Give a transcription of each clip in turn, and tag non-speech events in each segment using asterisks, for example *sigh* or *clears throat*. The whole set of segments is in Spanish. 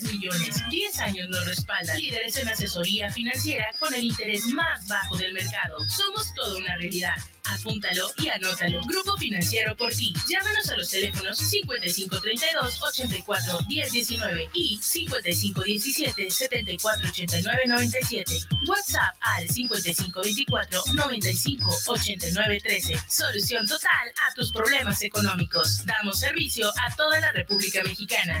10 millones. 10 años nos respaldan. Líderes en asesoría financiera con el interés más bajo del mercado. Somos toda una realidad. Apúntalo y anótalo. Grupo Financiero por ti. Llámanos a los teléfonos 5532 84 1019 y 5517 7489 97. WhatsApp al 5524 95 89 13. Solución total a tus problemas económicos. Damos servicio a toda la República Mexicana.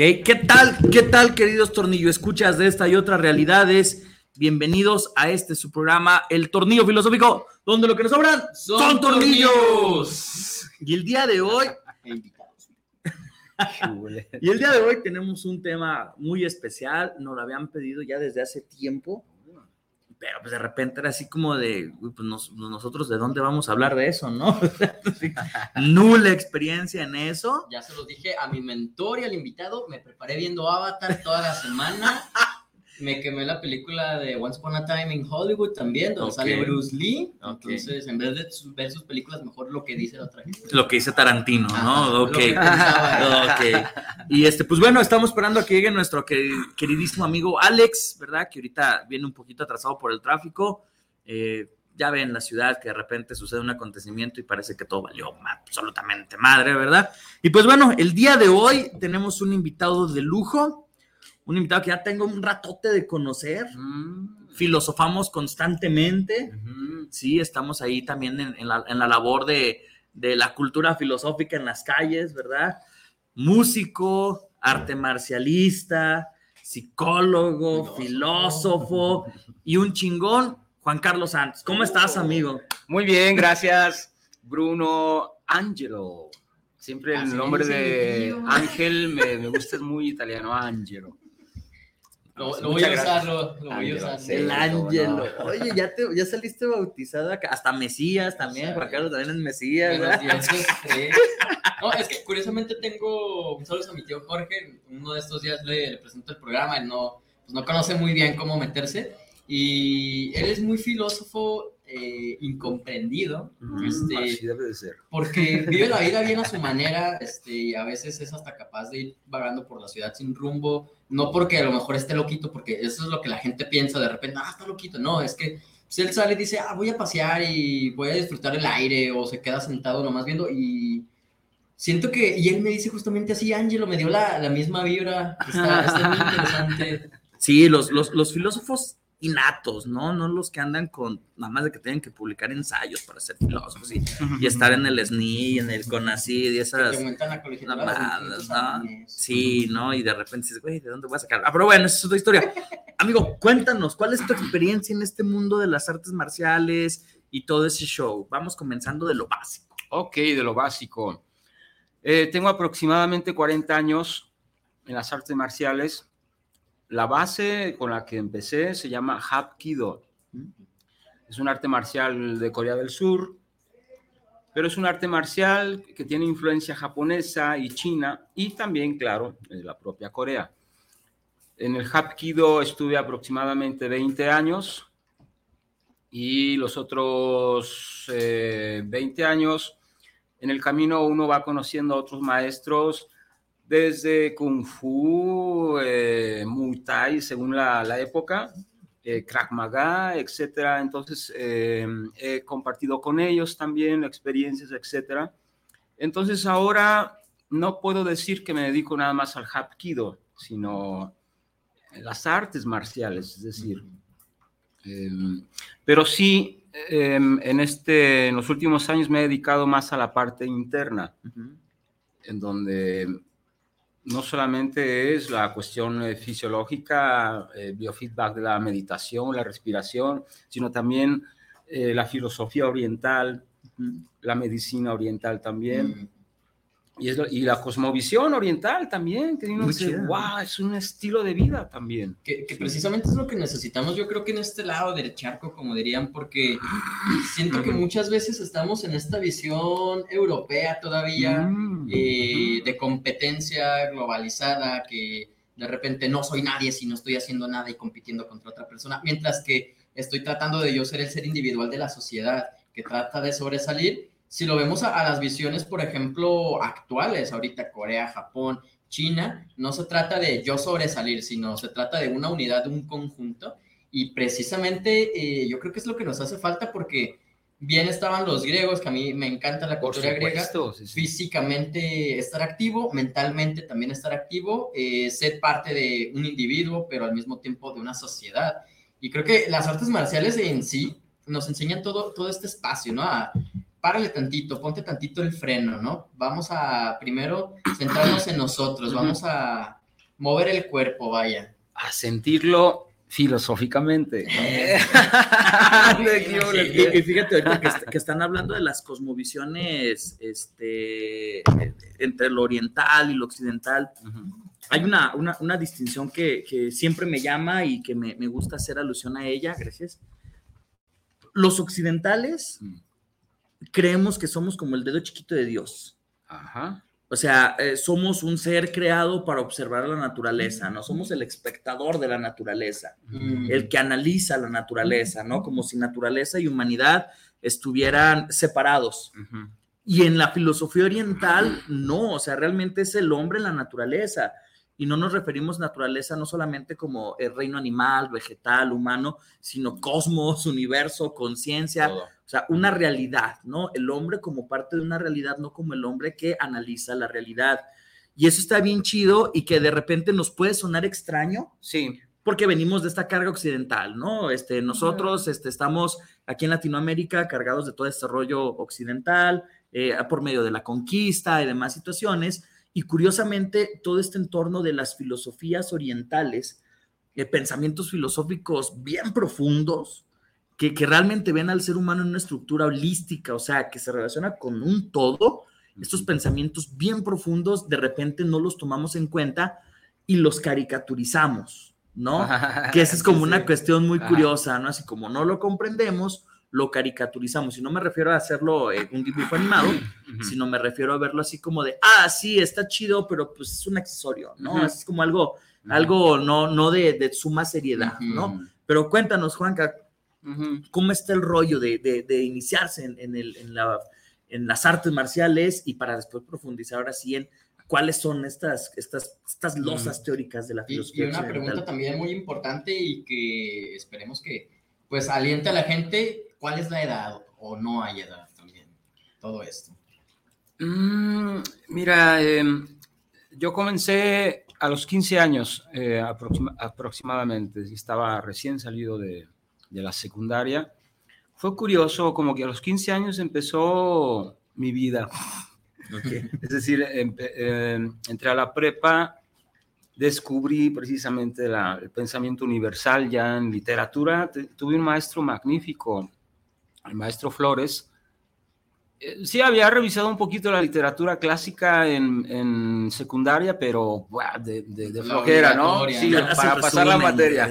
¿Qué, ¿Qué tal? ¿Qué tal, queridos tornillo? Escuchas de esta y otras realidades. Bienvenidos a este su programa, El Tornillo Filosófico, donde lo que nos sobran son, tornillos. Y el día de hoy, *laughs* y el día de hoy tenemos un tema muy especial. Nos lo habían pedido ya desde hace tiempo, pero pues de repente era así como de, pues nos- nosotros de dónde vamos a hablar de eso, ¿no? *laughs* Nula experiencia en eso. Ya se los dije a mi mentor y al invitado. Me preparé viendo Avatar toda la semana. Me quemé la película de Once Upon a Time in Hollywood también, donde sale Bruce Lee. Entonces, en vez de ver sus películas, mejor lo que dice la otra gente. Lo que dice Tarantino, Ajá, ¿no? Ok. *laughs* Ok. Y este, pues bueno, estamos esperando a que llegue nuestro queri- queridísimo amigo Alex, ¿verdad? Que ahorita viene un poquito atrasado por el tráfico. Eh, ya ven la ciudad que de repente sucede un acontecimiento y parece que todo valió absolutamente madre, ¿verdad? Y pues bueno, el día de hoy tenemos un invitado de lujo, un invitado que ya tengo un ratote de conocer. Filosofamos constantemente. Sí, estamos ahí también en, en la, en la labor de, de la cultura filosófica en las calles, ¿verdad? Músico, arte marcialista, psicólogo, filósofo y un chingón, Juan Carlos Santos. ¿Cómo estás, amigo? Muy bien, gracias, Bruno Angelo. Siempre el nombre de. Ángel me, me gusta, es muy italiano, Angelo. Lo, Sí, lo voy a muchas usar, gracias. lo, lo voy a usar. sí. El Ángelo. no. Oye, ya, te, ya saliste bautizado acá. Hasta Mesías también. Sí. Juan Carlos también es Mesías. *laughs* No, es que curiosamente tengo un saludo a mi tío Jorge. Uno de estos días le, le presento el programa. Él no, pues no conoce muy bien cómo meterse. Y él es muy filósofo eh, incomprendido. Este, Así debe de ser. porque vive la *laughs* vida bien a su manera este, y a veces es hasta capaz de ir vagando por la ciudad sin rumbo, no porque a lo mejor esté loquito, porque eso es lo que la gente piensa de repente, ah, está loquito, no, es que pues, él sale y dice, ah, voy a pasear y voy a disfrutar el aire o se queda sentado nomás viendo y siento que, y él me dice justamente así, Ángelo, me dio la, la misma vibra, está, está muy *laughs* interesante. Sí, los, los, los filósofos innatos, ¿no? No los que andan con nada más de que tienen que publicar ensayos para ser filósofos y, y estar en el SNI, en el CONACYT y esas aumentan la colegiatura mamadas, de 25 ¿no? Sí, ¿no? Y de repente dices, güey, ¿de dónde voy a sacar? Ah, pero bueno, esa es otra historia. Amigo, cuéntanos, ¿cuál es tu experiencia en este mundo de las artes marciales y todo ese show? Vamos comenzando de lo básico. Ok, de lo básico. Eh, tengo aproximadamente 40 años en las artes marciales. La base con la que empecé se llama Hapkido. Es un arte marcial de Corea del Sur, pero es un arte marcial que tiene influencia japonesa y china y también, claro, de la propia Corea. En el Hapkido estuve aproximadamente 20 años y los otros eh, 20 años en el camino uno va conociendo a otros maestros desde Kung Fu, eh, Muay Thai, según la, la época, eh, Krav Maga, etcétera. Entonces, eh, he compartido con ellos también experiencias, etcétera. Entonces, ahora no puedo decir que me dedico nada más al Hapkido, sino las artes marciales, es decir, eh, pero sí em, en, este, en los últimos años me he dedicado más a la parte interna, en donde no solamente es la cuestión eh, fisiológica, eh, biofeedback de la meditación, la respiración, sino también eh, la filosofía oriental, la medicina oriental también. Mm. Y, la cosmovisión oriental también, que uno dice, wow, es un estilo de vida también. Que, precisamente es lo que necesitamos, yo creo que en este lado del charco, como dirían, porque siento que muchas veces estamos en esta visión europea todavía, mm. eh, de competencia globalizada, que de repente no soy nadie si no estoy haciendo nada y compitiendo contra otra persona, mientras que estoy tratando de yo ser el ser individual de la sociedad que trata de sobresalir si lo vemos a, las visiones, por ejemplo, actuales, ahorita Corea, Japón, China, no se trata de yo sobresalir, sino se trata de una unidad, de un conjunto. Y precisamente eh, yo creo que es lo que nos hace falta porque bien estaban los griegos, que a mí me encanta la cultura griega, físicamente estar activo, mentalmente también estar activo, eh, ser parte de un individuo, pero al mismo tiempo de una sociedad. Y creo que las artes marciales en sí nos enseñan todo, todo este espacio, ¿no? Párale tantito, ponte tantito el freno, ¿no? Vamos a primero centrarnos en nosotros, vamos a mover el cuerpo, vaya. A sentirlo filosóficamente. *laughs* *laughs* y, fíjate que, están hablando de las cosmovisiones este, entre lo oriental y lo occidental. Hay una, una, distinción que, que, siempre me llama y que me, me, gusta hacer alusión a ella, gracias. Los occidentales mm creemos que somos como el dedo chiquito de Dios. Ajá. O sea, eh, somos un ser creado para observar la naturaleza, ¿no? Somos el espectador de la naturaleza, mm. el que analiza la naturaleza, ¿no? Como si naturaleza y humanidad estuvieran separados. Y en la filosofía oriental, no, o sea, realmente es el hombre en la naturaleza. Y no nos referimos naturaleza no solamente como el reino animal, vegetal, humano, sino cosmos, *laughs* universo, conciencia. O sea, una realidad, ¿no? El hombre como parte de una realidad, no como el hombre que analiza la realidad. Y eso está bien chido y que de repente nos puede sonar extraño. Sí. Porque venimos de esta carga occidental, ¿no? Este, nosotros este, estamos aquí en Latinoamérica cargados de todo este rollo occidental, eh, por medio de la conquista y demás situaciones. Y curiosamente, todo este entorno de las filosofías orientales, eh, pensamientos filosóficos bien profundos, que, realmente ven al ser humano en una estructura holística, o sea, que se relaciona con un todo, estos pensamientos bien profundos, de repente no los tomamos en cuenta y los caricaturizamos, ¿no? *laughs* que esa es como una cuestión muy curiosa, ¿no? Así como no lo comprendemos, lo caricaturizamos. Y no me refiero a hacerlo en un dibujo animado, sino me refiero a verlo así como de, ah, sí, está chido, pero pues es un accesorio, ¿no? Es como algo, algo no, no de, de suma seriedad, ¿no? Pero cuéntanos, Juanca, ¿Cómo está el rollo de, iniciarse en, las artes marciales y para después profundizar ahora sí en cuáles son estas, estas, estas losas teóricas de la filosofía? Y, una pregunta también muy importante y que esperemos que pues aliente a la gente, ¿cuál es la edad o no hay edad también? Todo esto. Mm, mira, em, yo comencé a los 15 años eh, aproximadamente, estaba recién salido de, de la secundaria, fue curioso, como que a los 15 años empezó mi vida. *laughs* Es decir, em, entré a la prepa, descubrí precisamente el pensamiento universal ya en literatura. Tuve un maestro magnífico, el maestro Flores, eh, sí, había revisado un poquito la literatura clásica en, secundaria, pero de, de, flojera, ¿no? Sí, para pasar la materia.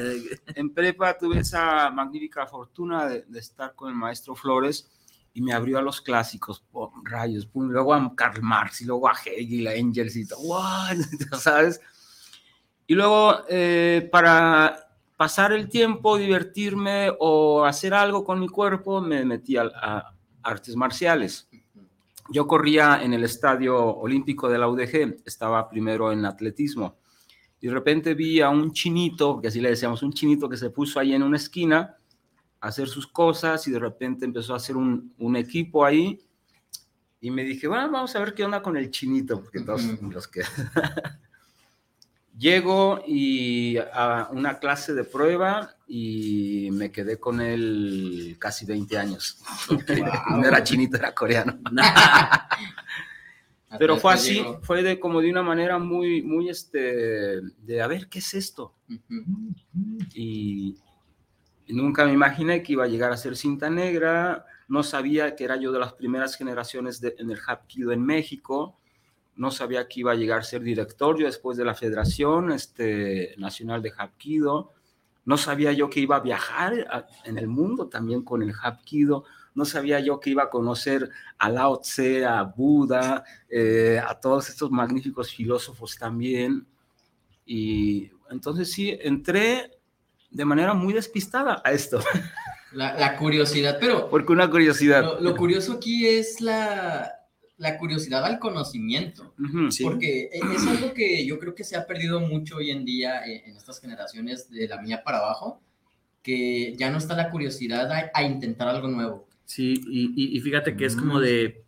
En prepa tuve esa magnífica fortuna de, estar con el maestro Flores y me abrió a los clásicos, rayos, luego a Karl Marx y luego a Hegel, a Engels y todo, *laughs* ¿sabes? Y luego eh, para pasar el tiempo, divertirme o hacer algo con mi cuerpo, me metí a artes marciales. Yo corría en el estadio olímpico de la UDG, estaba primero en atletismo. Y de repente vi a un chinito, que así le decíamos, un chinito que se puso ahí en una esquina a hacer sus cosas y de repente empezó a hacer un, un equipo ahí. Y me dije, bueno, vamos a ver qué onda con el chinito, porque todos los que... *laughs* Llego y a una clase de prueba y me quedé con él casi 20 años. *laughs* no era chinito, era coreano. *laughs* Pero fue así, fue de como de una manera muy, muy, este, de a ver, ¿qué es esto? y, nunca me imaginé que iba a llegar a ser cinta negra, no sabía que era yo de las primeras generaciones en el Hapkido en México, no sabía que iba a llegar a ser director yo después de la Federación este, Nacional de Hapkido, no sabía yo que iba a viajar en el mundo también con el Hapkido, no sabía yo que iba a conocer a Lao Tse, a Buda, eh, a todos estos magníficos filósofos también. Y entonces sí, entré de manera muy despistada a esto. La, curiosidad, pero... Porque una curiosidad. Lo, curioso aquí es la, la, curiosidad al conocimiento, porque e, es algo que yo creo que se ha perdido mucho hoy en día en, en estas generaciones de la mía para abajo, que ya no está la curiosidad a intentar algo nuevo. Sí, y, fíjate que es como mm. de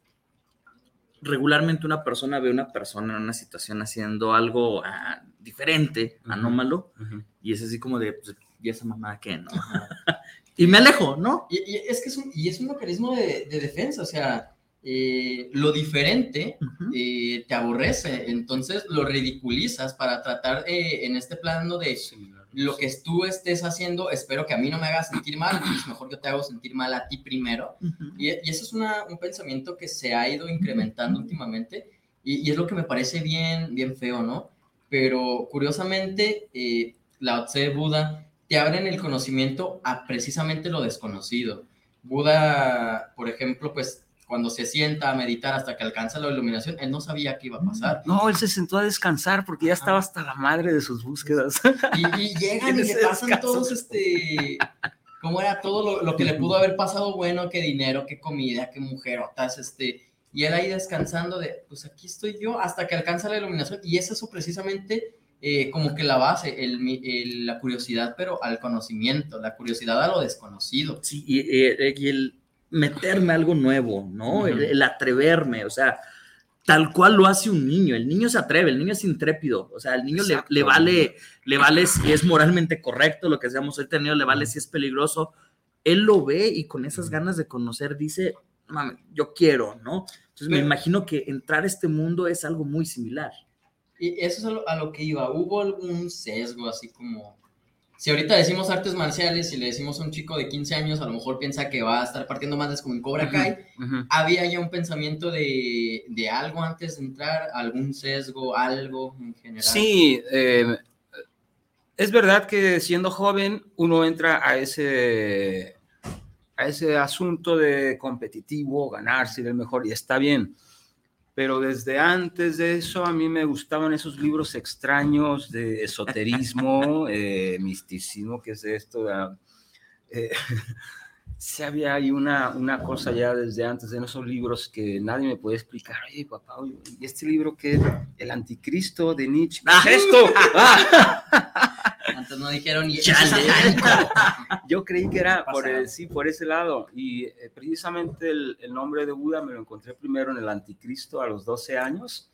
regularmente una persona ve a una persona en una situación haciendo algo ah, diferente, anómalo, y es así como de, pues, ¿y esa mamá qué, no? *laughs* y me alejo, ¿no? Y, es que es un, y es un mecanismo de, defensa, o sea, eh, lo diferente eh, te aborrece, entonces lo ridiculizas para tratar eh, en este plano de lo que tú estés haciendo, espero que a mí no me haga sentir mal, es mejor yo te hago sentir mal a ti primero. y, y, eso es un pensamiento que se ha ido incrementando últimamente y, es lo que me parece bien, bien feo, ¿no? Pero curiosamente, eh, la Tse Buda te abren el conocimiento a precisamente lo desconocido. Buda, por ejemplo, pues cuando se sienta a meditar hasta que alcanza la iluminación, él no sabía qué iba a pasar. No, él se sentó a descansar porque ya estaba hasta la madre de sus búsquedas. Y, *laughs* llegan y le pasan todos, este, cómo era todo lo, que le pudo haber pasado bueno, qué dinero, qué comida, qué mujerotas, este, y él ahí descansando de, pues aquí estoy yo, hasta que alcanza la iluminación, y es eso precisamente eh, como que la base, el, la curiosidad, pero al conocimiento, la curiosidad a lo desconocido. Sí, y, y el meterme algo nuevo, ¿no? el, atreverme, o sea, tal cual lo hace un niño. El niño se atreve, el niño es intrépido, o sea, el niño le, vale, le vale si es moralmente correcto lo que seamos hoy tenido, le vale si es peligroso. Él lo ve y con esas ganas de conocer dice, Mami, yo quiero, ¿no? Entonces me imagino que entrar a este mundo es algo muy similar. Y eso es a lo que iba. ¿Hubo algún sesgo así como si ahorita decimos artes marciales y le decimos a un chico de 15 años, a lo mejor piensa que va a estar partiendo madres como en Cobra Kai, había ya un pensamiento de, de, algo antes de entrar, algún sesgo, algo en general. Sí, eh, es verdad que siendo joven uno entra a ese, a ese asunto de competitivo, ganarse el mejor, y está bien pero desde antes de eso a mí me gustaban esos libros extraños de esoterismo, *laughs* eh, misticismo, que es esto. Eh, *laughs* se había ahí una, una cosa ya desde antes en esos libros que nadie me puede explicar. Oye, papá, ¿y este libro qué es? El Anticristo de Nietzsche. ¿Qué es esto? Antes no dijeron ni *laughs* Yo creí que era por, sí, por ese lado. Y eh, precisamente el, nombre de Buda me lo encontré primero en el Anticristo a los 12 años.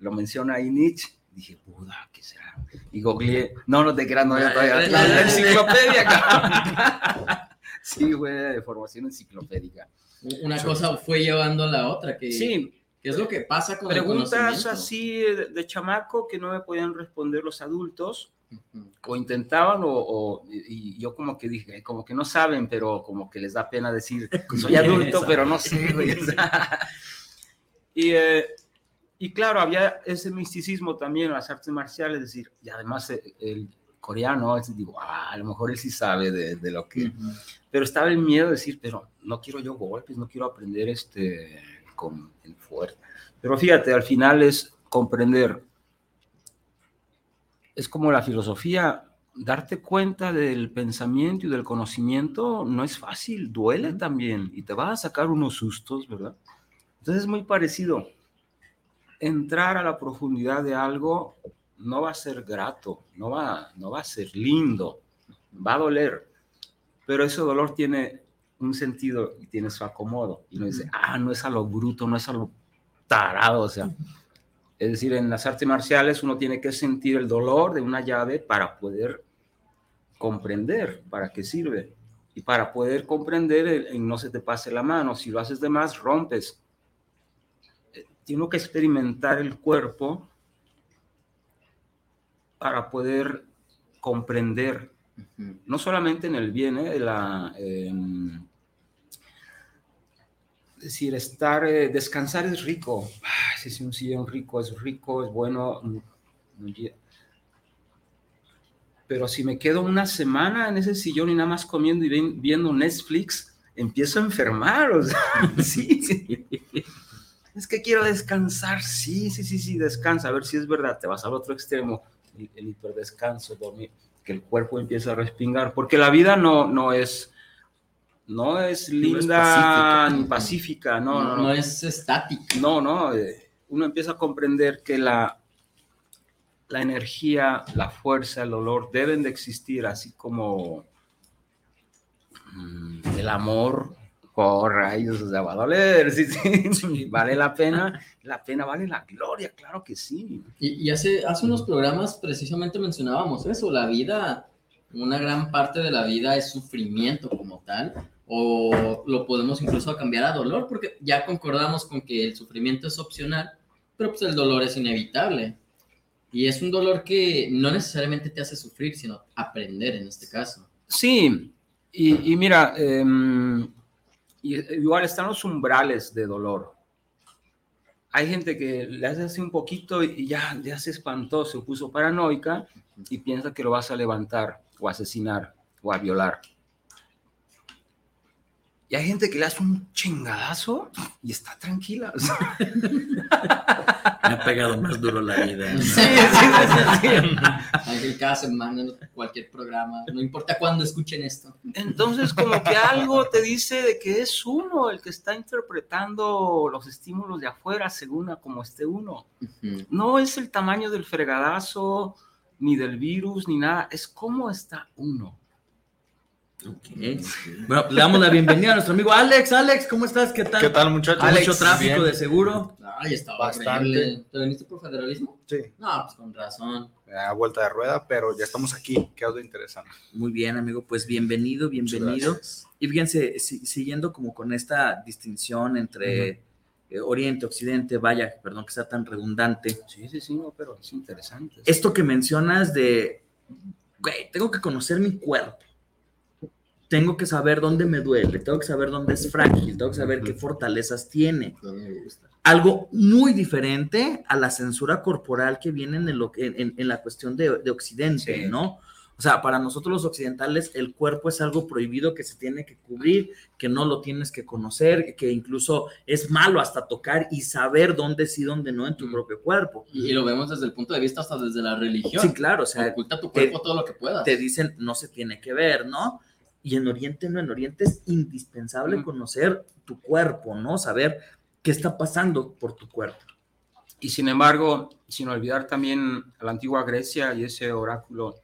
Lo menciona ahí Nietzsche. Dije, Buda, ¿qué será? Y googleé. No, no te creas, no, ya todavía. La, enciclopedia, *laughs* Sí, güey, de formación enciclopédica. Una cosa fue llevando a la otra. Que... Sí, ¿Qué es lo que pasa con Preguntas así de, de, chamaco que no me podían responder los adultos o intentaban o, y yo como que dije, como que no saben, pero como que les da pena decir, *laughs* soy adulto, pero no sé, *laughs* y, eh, y claro, había ese misticismo también en las artes marciales, es decir, y además eh, el, coreano, es, digo, ah, a lo mejor él sí sabe de, lo que... Pero estaba el miedo de decir, pero no quiero yo golpes, no quiero aprender este con el fuerte. Pero fíjate, al final es comprender es como la filosofía, darte cuenta del pensamiento y del conocimiento no es fácil, duele también y te va a sacar unos sustos, ¿verdad? Entonces es muy parecido. Entrar a la profundidad de algo no va a ser grato, no va, no va a ser lindo, va a doler, pero ese dolor tiene un sentido y tiene su acomodo. Y no dice, ah, no es a lo bruto, no es a lo tarado, o sea, Es decir, en las artes marciales uno tiene que sentir el dolor de una llave para poder comprender para qué sirve. Y para poder comprender, el, no se te pase la mano. Si lo haces de más, rompes. Eh, Tengo que experimentar el cuerpo para poder comprender, no solamente en el bien, eh, la, em, es decir, estar, eh, descansar es rico. si es un sillón rico, es rico, es bueno. Pero si me quedo una semana en ese sillón y nada más comiendo y viendo Netflix, empiezo a enfermar. O sea, sí, *laughs* sí. Es que quiero descansar. Sí, sí, sí, sí, descansa. A ver si es verdad. Te vas al otro extremo, el, el hiperdescanso, dormir, que el cuerpo empieza a respingar. Porque la vida no, no es no es linda ni pacífica, no, no, no, es estática. No, no, eh, uno empieza a comprender que la, la energía, la fuerza, el dolor deben de existir, así como mm, el amor, por rayos, o sea, va a doler, sí, sí, *laughs* *laughs* vale la pena, la pena vale la gloria, claro que sí. Y, y hace, hace unos programas precisamente mencionábamos eso, la vida, una gran parte de la vida es sufrimiento como tal, o lo podemos incluso cambiar a dolor, porque ya concordamos con que el sufrimiento es opcional, pero pues el dolor es inevitable. Y es un dolor que no necesariamente te hace sufrir, sino aprender en este caso. Sí, y, y mira, eh, igual están los umbrales de dolor. Hay gente que le hace así un poquito y ya, ya se espantó, se puso paranoica y piensa que lo vas a levantar o asesinar o a violar. Y hay gente que le hace un chingadazo y está tranquila. O *laughs* sea. Me ha pegado más duro la vida. Sí, sí, sí, sí. Cada semana, en cualquier programa, no importa cuándo escuchen esto. Entonces, como que algo te dice de que es uno el que está interpretando los estímulos de afuera según a como esté uno. Uh -huh. No es el tamaño del fregadazo, ni del virus, ni nada, es cómo está uno. Okay. Bueno, le damos la bienvenida a nuestro amigo Alex. Alex, ¿cómo estás? ¿Qué tal? ¿Qué tal, muchachos? Alex, Mucho tráfico Bien. de seguro. Ay, estaba Bastante. horrible. ¿Te viniste por federalismo? Sí, No, pues con razón. a vuelta de rueda, pero ya estamos aquí, es lo interesante. Muy bien, amigo. Pues bienvenido, bienvenido. Y fíjense, si- siguiendo como con esta distinción entre eh, Oriente, Occidente, vaya, perdón que sea tan redundante. Sí, sí, sí, no, pero es interesante. Esto que mencionas de, güey, tengo que conocer mi cuerpo. Tengo que saber dónde me duele, tengo que saber dónde es frágil, tengo que saber qué fortalezas tiene. Algo muy diferente a la censura corporal que viene en, el- en- en- la cuestión de, de Occidente, Sí. ¿no? O sea, para nosotros los occidentales el cuerpo es algo prohibido que se tiene que cubrir, que no lo tienes que conocer, que incluso es malo hasta tocar y saber dónde sí, dónde no en tu propio cuerpo. Y, lo vemos desde el punto de vista hasta desde la religión. Sí, claro, o sea, Oculta tu cuerpo todo lo que puedas. te dicen no se tiene que ver, ¿no? Y en Oriente no, en Oriente es indispensable conocer tu cuerpo, ¿no? Saber qué está pasando por tu cuerpo. Y sin embargo, sin olvidar también a la antigua Grecia y ese oráculo,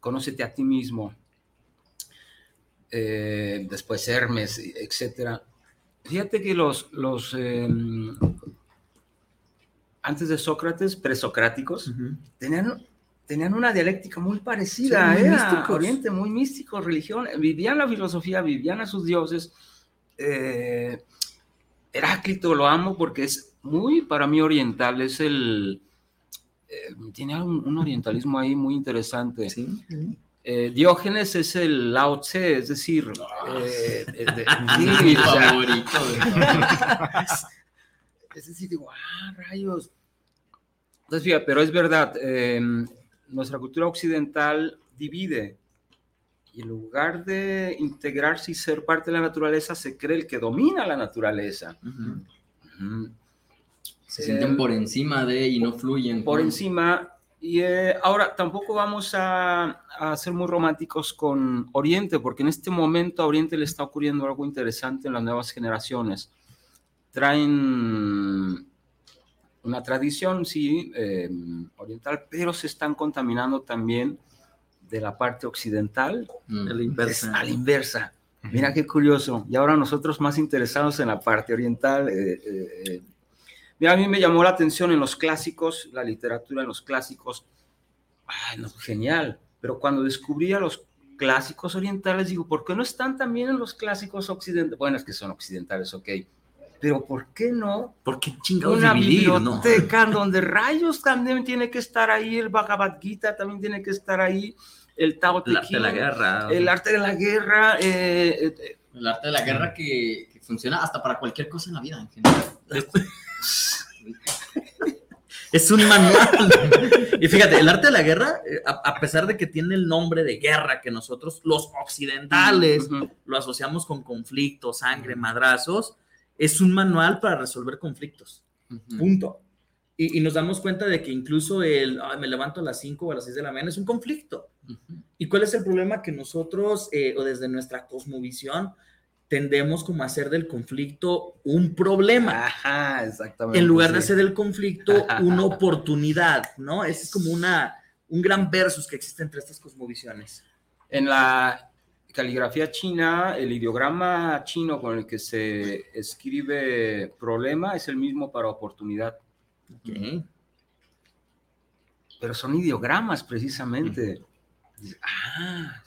conócete a ti mismo, eh, después Hermes, etcétera. Fíjate que los, los eh, antes de Sócrates, presocráticos, tenían, tenían una dialéctica muy parecida, Sí, muy era místicos. Oriente, muy místico, religión, vivían la filosofía, vivían a sus dioses. Eh, Heráclito lo amo porque es muy para mí oriental, es el... eh, tiene un, un orientalismo ahí muy interesante. Sí. Eh, Diógenes es el Lao Tse, es decir, eh, de- *laughs* Mi sí, o sea, favorito. güey. *laughs* es decir, digo, ah, rayos. Entonces, fíjate, pero es verdad, eh, nuestra cultura occidental divide. Y en lugar de integrarse y ser parte de la naturaleza, se cree el que domina la naturaleza. Se sienten por encima de y no fluyen. por encima. Y eh, ahora tampoco vamos a, a ser muy románticos con Oriente, porque en este momento a Oriente le está ocurriendo algo interesante en las nuevas generaciones. Traen una tradición, sí, eh, oriental, pero se están contaminando también de la parte occidental Mm. Inversa. a la inversa. Mira qué curioso. Y ahora nosotros más interesados en la parte oriental. eh, eh, eh, Mira, a mí me llamó la atención en los clásicos, la literatura en los clásicos. Ay, no, genial. Pero cuando descubrí a los clásicos orientales, digo, ¿por qué no están también en los clásicos occidentales? Bueno, es que son occidentales, ok. Pero ¿por qué no? ¿Por qué chingados Una dividir, no? biblioteca donde rayos también tiene que estar ahí, el Bhagavad Gita también tiene que estar ahí, el Tao Te El arte de la guerra. el arte de la guerra, eh, eh, El arte de la guerra que, que funciona hasta para cualquier cosa en la vida en general. *laughs* Es un manual. y fíjate, el arte de la guerra, eh, a, a pesar de que tiene el nombre de guerra, que nosotros los occidentales lo asociamos con conflictos, sangre, madrazos, es un manual para resolver conflictos. Punto. Y, y nos damos cuenta de que incluso el "Ay, me levanto a las 5 o a las 6 de la mañana es un conflicto. ¿Y cuál es el problema? Que nosotros, eh, o desde nuestra cosmovisión, tendemos como a hacer del conflicto un problema. Ajá, exactamente. en lugar de hacer del conflicto una *laughs* oportunidad, ¿no? Ese es como una, un gran versus que existe entre estas cosmovisiones. En la caligrafía china, el ideograma chino con el que se escribe problema es el mismo para oportunidad, Ok. pero son ideogramas precisamente. Dices, Ah,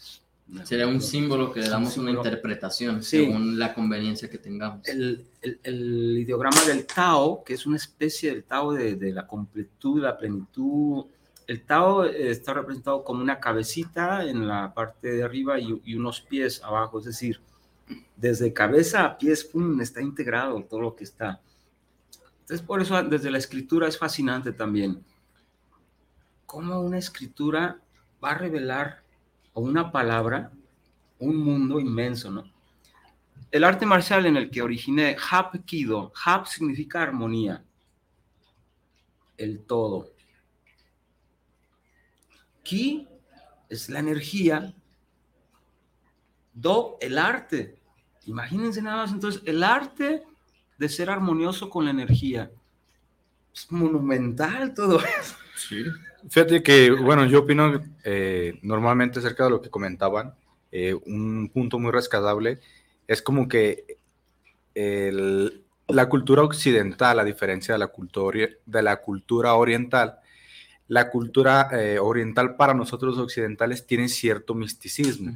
Sería un símbolo que le un damos una interpretación Sí. según la conveniencia que tengamos. el, el- el ideograma del Tao, que es una especie del Tao de, de la completud, la plenitud. El Tao eh, está representado como una cabecita en la parte de arriba y, unos pies abajo, es decir, desde cabeza a pies, pum, está integrado todo lo que está. Entonces, por eso desde la escritura es fascinante también. Cómo una escritura va a revelar, o una palabra, un mundo inmenso, ¿no? el arte marcial en el que originé Hapkido, Hap significa armonía, el todo. Ki es la energía, Do, el arte. Imagínense nada más, entonces, el arte de ser armonioso con la energía. Es monumental todo eso. Fíjate que, bueno, yo opino eh, normalmente acerca de lo que comentaban, eh, un punto muy rescatable es como que la cultura occidental, a diferencia de la cultura, de la cultura oriental, la cultura eh, oriental para nosotros occidentales tiene cierto misticismo.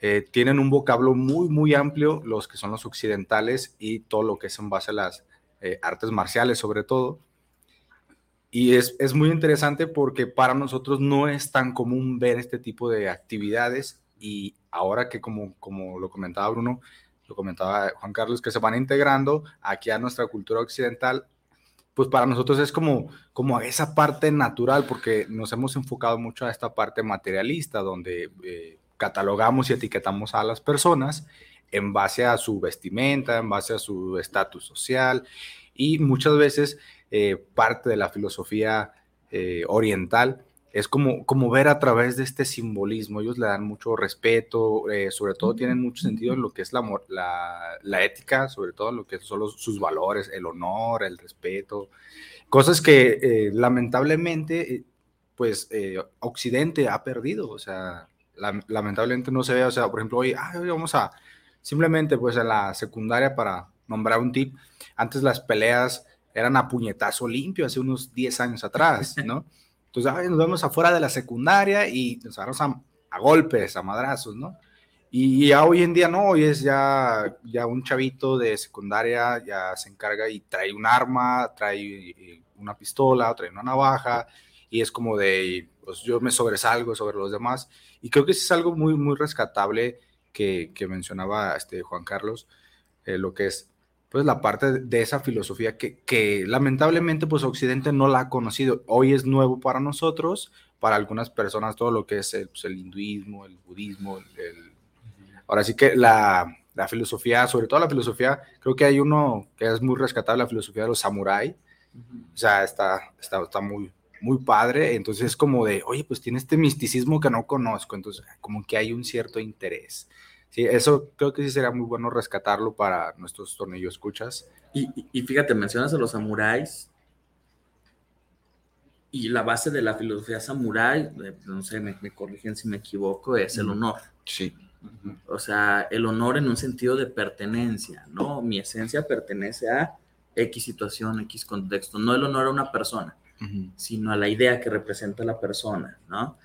Eh, tienen un vocablo muy, muy amplio los que son los occidentales y todo lo que es en base a las eh, artes marciales sobre todo. Y es, es muy interesante porque para nosotros no es tan común ver este tipo de actividades y ahora que como, como lo comentaba Bruno, lo comentaba Juan Carlos, que se van integrando aquí a nuestra cultura occidental, pues para nosotros es como, como esa parte natural porque nos hemos enfocado mucho a esta parte materialista donde eh, catalogamos y etiquetamos a las personas en base a su vestimenta, en base a su estatus social y muchas veces eh, parte de la filosofía eh, oriental es como, como ver a través de este simbolismo. Ellos le dan mucho respeto, eh, sobre todo tienen mucho sentido en lo que es la, la, la ética, sobre todo en lo que son los- sus valores, el honor, el respeto, cosas que eh, lamentablemente, eh, pues eh, Occidente ha perdido, o sea, lam- lamentablemente no se ve, o sea, por ejemplo, hoy, "Ay, hoy vamos a, simplemente pues en la secundaria para nombrar un tip, antes las peleas eran a puñetazo limpio hace unos 10 años atrás, ¿no? Entonces, ay, nos vemos afuera de la secundaria y nos agarramos a, a golpes, a madrazos, ¿no? Y ya hoy en día no, hoy es ya, ya un chavito de secundaria, ya se encarga y trae un arma, trae eh, una pistola, trae una navaja, y es como de, pues yo me sobresalgo sobre los demás. Y creo que eso es algo muy, muy rescatable que, que mencionaba este Juan Carlos, eh, lo que es pues la parte de esa filosofía que, que lamentablemente pues Occidente no la ha conocido. Hoy es nuevo para nosotros, para algunas personas todo lo que es el, pues, el hinduismo, el budismo, el, el- ahora sí que la, la filosofía, sobre todo la filosofía, creo que hay uno que es muy rescatable, la filosofía de los samuráis, o sea, está, está, está muy, muy padre, entonces es como de, oye, pues tiene este misticismo que no conozco, entonces como que hay un cierto interés. Sí, eso creo que sí sería muy bueno rescatarlo para nuestros tornillos escuchas. Y, y- y fíjate, mencionas a los samuráis y la base de la filosofía samurái, eh, no sé, me, me corrigen si me equivoco, es el honor. Sí. O sea, el honor en un sentido de pertenencia, ¿no? Mi esencia pertenece a X situación, X contexto. No el honor a una persona, sino a la idea que representa la persona, ¿no?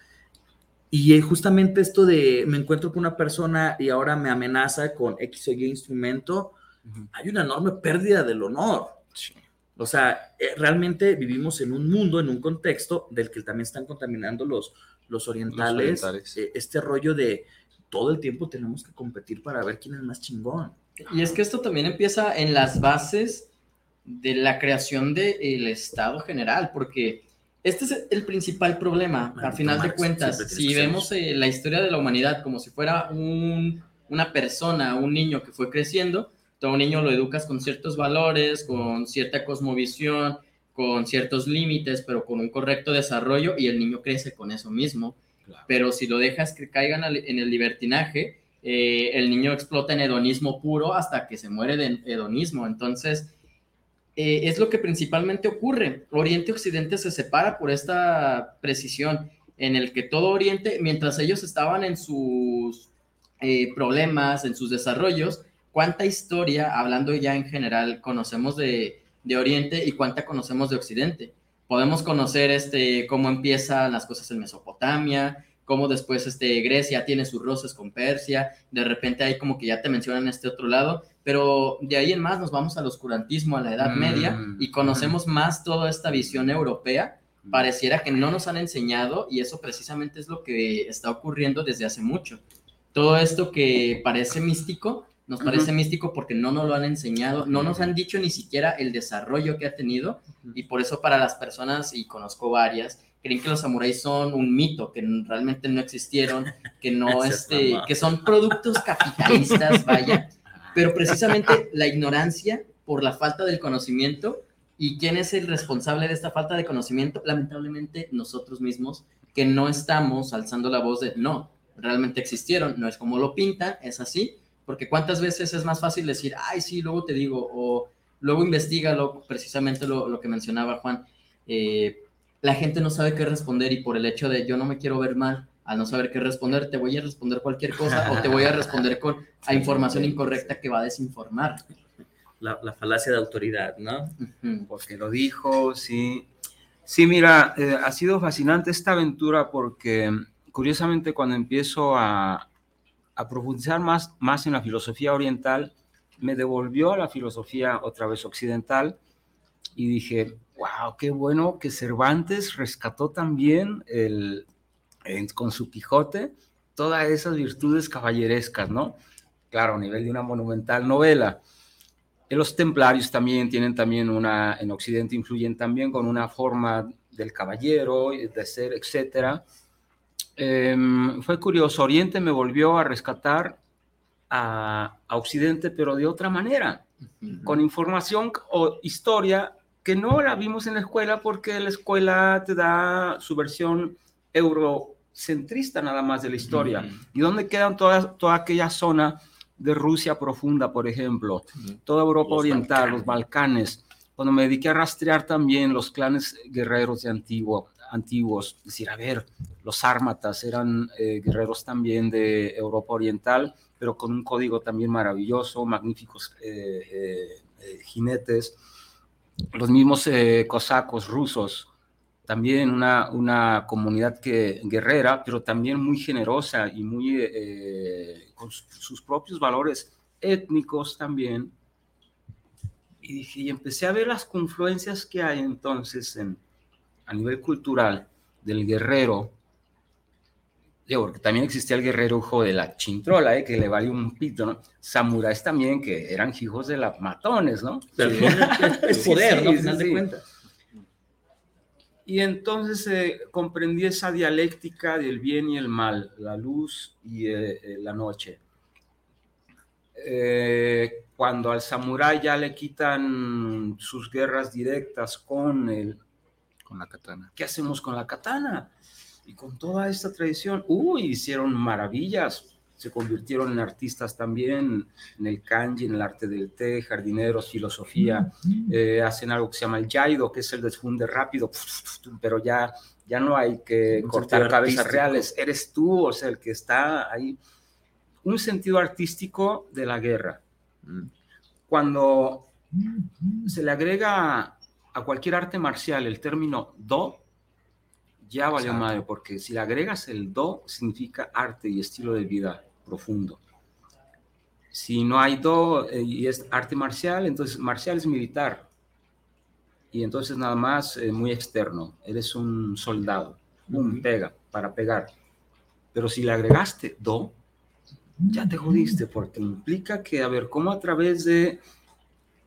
Y eh, justamente esto de me encuentro con una persona y ahora me amenaza con X o Y instrumento, hay una enorme pérdida del honor. O sea, eh, realmente vivimos en un mundo, en un contexto del que también están contaminando los, los orientales. Eh, este rollo de todo el tiempo tenemos que competir para ver quién es más chingón. Y es que esto también empieza en las bases de la creación del Estado general, porque este es el principal problema, al final de cuentas. Si vemos eh, la historia de la humanidad como si fuera un, una persona, un niño que fue creciendo, todo niño lo educas con ciertos valores, con cierta cosmovisión, con ciertos límites, pero con un correcto desarrollo y el niño crece con eso mismo. Pero si lo dejas que caigan en el libertinaje, eh, el niño explota en hedonismo puro hasta que se muere de hedonismo. Entonces, eh, es lo que principalmente ocurre. Oriente y Occidente se separa por esta precisión en el que todo Oriente, mientras ellos estaban en sus eh, problemas, en sus desarrollos, cuánta historia, hablando ya en general, conocemos de, Oriente y cuánta conocemos de Occidente. Podemos conocer este, cómo empiezan las cosas en Mesopotamia, cómo después este, Grecia tiene sus roces con Persia, de repente hay como que ya te mencionan este otro lado, pero de ahí en más nos vamos al oscurantismo, a la Edad Media, mm, y conocemos más toda esta visión europea. Pareciera que no nos han enseñado y eso precisamente es lo que está ocurriendo desde hace mucho. Todo esto que parece místico, nos parece místico porque no nos lo han enseñado, no nos han dicho ni siquiera el desarrollo que ha tenido y por eso para las personas, y conozco varias, creen que los samuráis son un mito, que realmente no existieron, que no, *laughs* este, que son productos capitalistas, vaya, pero precisamente la ignorancia por la falta del conocimiento y quién es el responsable de esta falta de conocimiento, lamentablemente nosotros mismos, que no estamos alzando la voz de no, realmente existieron, no es como lo pintan, es así, porque cuántas veces es más fácil decir, ay, sí, luego te digo, o luego investigalo, precisamente lo, lo que mencionaba Juan, eh, la gente no sabe qué responder y por el hecho de yo no me quiero ver mal, al no saber qué responder, te voy a responder cualquier cosa o te voy a responder con *laughs* a información incorrecta que va a desinformar. La, falacia de autoridad, ¿no? Porque lo dijo, sí. Sí, mira, eh, ha sido fascinante esta aventura porque curiosamente cuando empiezo a, a profundizar más, más en la filosofía oriental, me devolvió a la filosofía otra vez occidental y dije, wow, qué bueno que Cervantes rescató también el, con su Quijote todas esas virtudes caballerescas, ¿no? Claro, a nivel de una monumental novela. los templarios también tienen también una, en Occidente influyen también con una forma del caballero, de ser, etcétera. Em, fue curioso, Oriente me volvió a rescatar a, a Occidente, pero de otra manera, con información o historia que no la vimos en la escuela porque la escuela te da su versión eurocentrista nada más de la historia. ¿Y dónde quedan toda, toda aquella zona de Rusia profunda, por ejemplo? Toda Europa Oriental, los Balcanes. Cuando me dediqué a rastrear también los clanes guerreros de antiguo, antiguos, es decir, a ver, los sármatas eran eh, guerreros también de Europa Oriental, pero con un código también maravilloso, magníficos eh, eh, jinetes los mismos cosacos rusos, también una, una comunidad que, guerrera, pero también muy generosa y muy eh, con sus propios valores étnicos también. Y, dije, y empecé a ver las confluencias que hay entonces en, a nivel cultural del guerrero porque también existía el guerrero hijo de la chintrola, ¿eh? que le vale un pito, ¿no? Samuráis también, que eran hijos de las matones, ¿no? *laughs* es poder, ¿no? Final de cuentas. Y entonces eh, comprendí esa dialéctica del bien y el mal, la luz y eh, la noche. cuando al samurái ya le quitan sus guerras directas con el... Con la katana. ¿Qué hacemos con la katana? Y con toda esta tradición, uy, hicieron maravillas. Se convirtieron en artistas también, en el kanji, en el arte del té, jardineros, filosofía. Eh, hacen algo que se llama el jaido, que es el desfunde rápido, pero ya, ya no hay que cortar cabezas reales. Eres tú, o sea, el que está ahí. Un sentido artístico de la guerra. Cuando se le agrega a cualquier arte marcial el término do, ya valió madre, porque si le agregas el do, significa arte y estilo de vida profundo. Si no hay do eh, y es arte marcial, entonces marcial es militar. Y entonces nada más eh, muy externo. Eres un soldado. Boom, pega, para pegar. Pero si le agregaste do, ya te jodiste, porque implica que, a ver, ¿cómo a través de,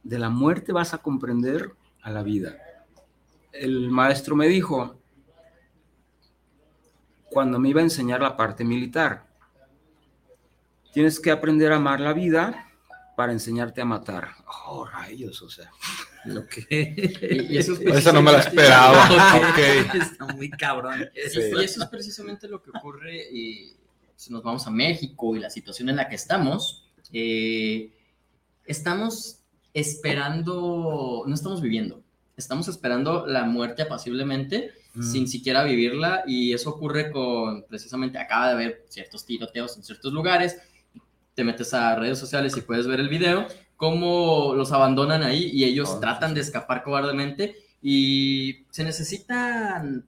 de la muerte vas a comprender a la vida? El maestro me dijo, cuando me iba a enseñar la parte militar, tienes que aprender a amar la vida para enseñarte a matar. Oh, rayos, o sea. Y, *laughs* y eso es no me la precisamente- esperaba. *laughs* Está muy cabrón. Y, y eso es precisamente lo que ocurre y si nos vamos a México y la situación en la que estamos. eh, estamos esperando, no estamos viviendo, estamos esperando la muerte apaciblemente Mm. sin siquiera vivirla y eso ocurre con, precisamente acaba de haber ciertos tiroteos en ciertos lugares, te metes a redes sociales y puedes ver el video, cómo los abandonan ahí y ellos Oh, sí, tratan de escapar cobardemente y se necesitan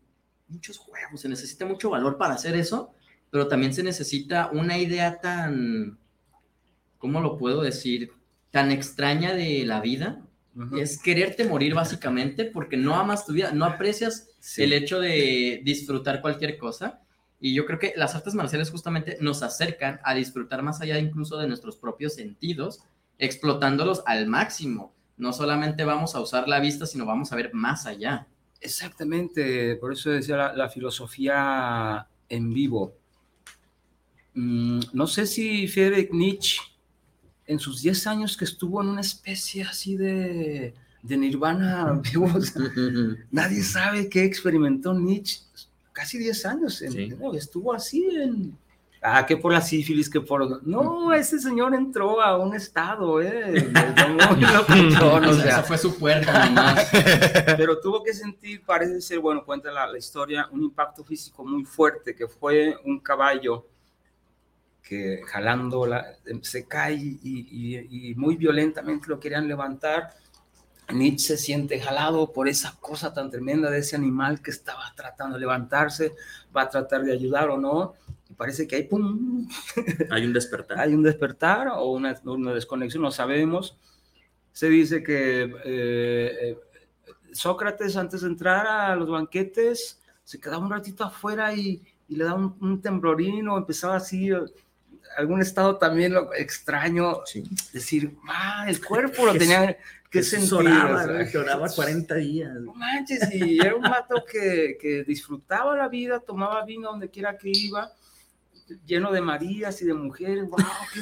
muchos juegos, se necesita mucho valor para hacer eso, pero también se necesita una idea tan, ¿cómo lo puedo decir? Tan extraña de la vida. Es quererte morir básicamente porque no amas tu vida, no aprecias Sí. el hecho de disfrutar cualquier cosa. Y yo creo que las artes marciales justamente nos acercan a disfrutar más allá incluso de nuestros propios sentidos, explotándolos al máximo. No solamente vamos a usar la vista, sino vamos a ver más allá. Exactamente, por eso decía la, la filosofía en vivo. Mm, no sé si Friedrich Nietzsche, en sus 10 años que estuvo en una especie así de, de nirvana *laughs* vivo, *laughs* nadie sabe qué experimentó Nietzsche. Casi 10 años, en- Sí. no, estuvo así en... Ah, que por la sífilis, que por... No, ese señor entró a un estado, ¿eh? *laughs* O sea, esa fue su puerta nomás. *laughs* pero tuvo que sentir, parece ser, bueno, cuenta la, la historia, un impacto físico muy fuerte, que fue un caballo que jalando la, se cae y, y- y muy violentamente lo querían levantar. Nietzsche se siente jalado por esa cosa tan tremenda de ese animal que estaba tratando de levantarse, va a tratar de ayudar o no, y parece que hay, ¡pum! Hay un despertar. hay un despertar o una, una desconexión, no sabemos. Se dice que eh, eh, Sócrates antes de entrar a los banquetes se quedaba un ratito afuera y, y le daba un, un temblorino, empezaba así, algún estado también lo- extraño, decir, ah, el cuerpo lo tenía que sentir. oraba, o sea, güey, que oraba *laughs* Jesús- 40 días. no manches, y era un mato que, que disfrutaba la vida, tomaba vino donde quiera que iba, lleno de Marías y de mujeres. ¡Wow! ¡Qué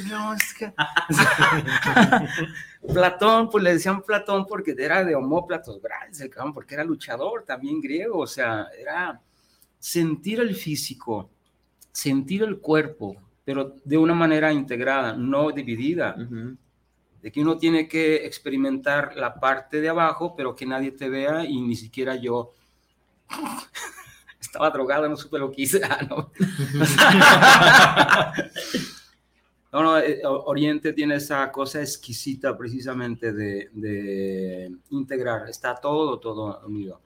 *laughs* Platón, pues le decían Platón porque era de homóplatos grandes, porque era luchador también griego, o sea, era sentir el físico, sentir el cuerpo, pero de una manera integrada, no dividida Ujú. de que uno tiene que experimentar la parte de abajo, pero que nadie te vea y ni siquiera yo *laughs* estaba drogado, no supe lo que hice. *laughs* Ah, no. *laughs* No, no, eh, Oriente tiene esa cosa exquisita precisamente de, de integrar, está todo, todo unido.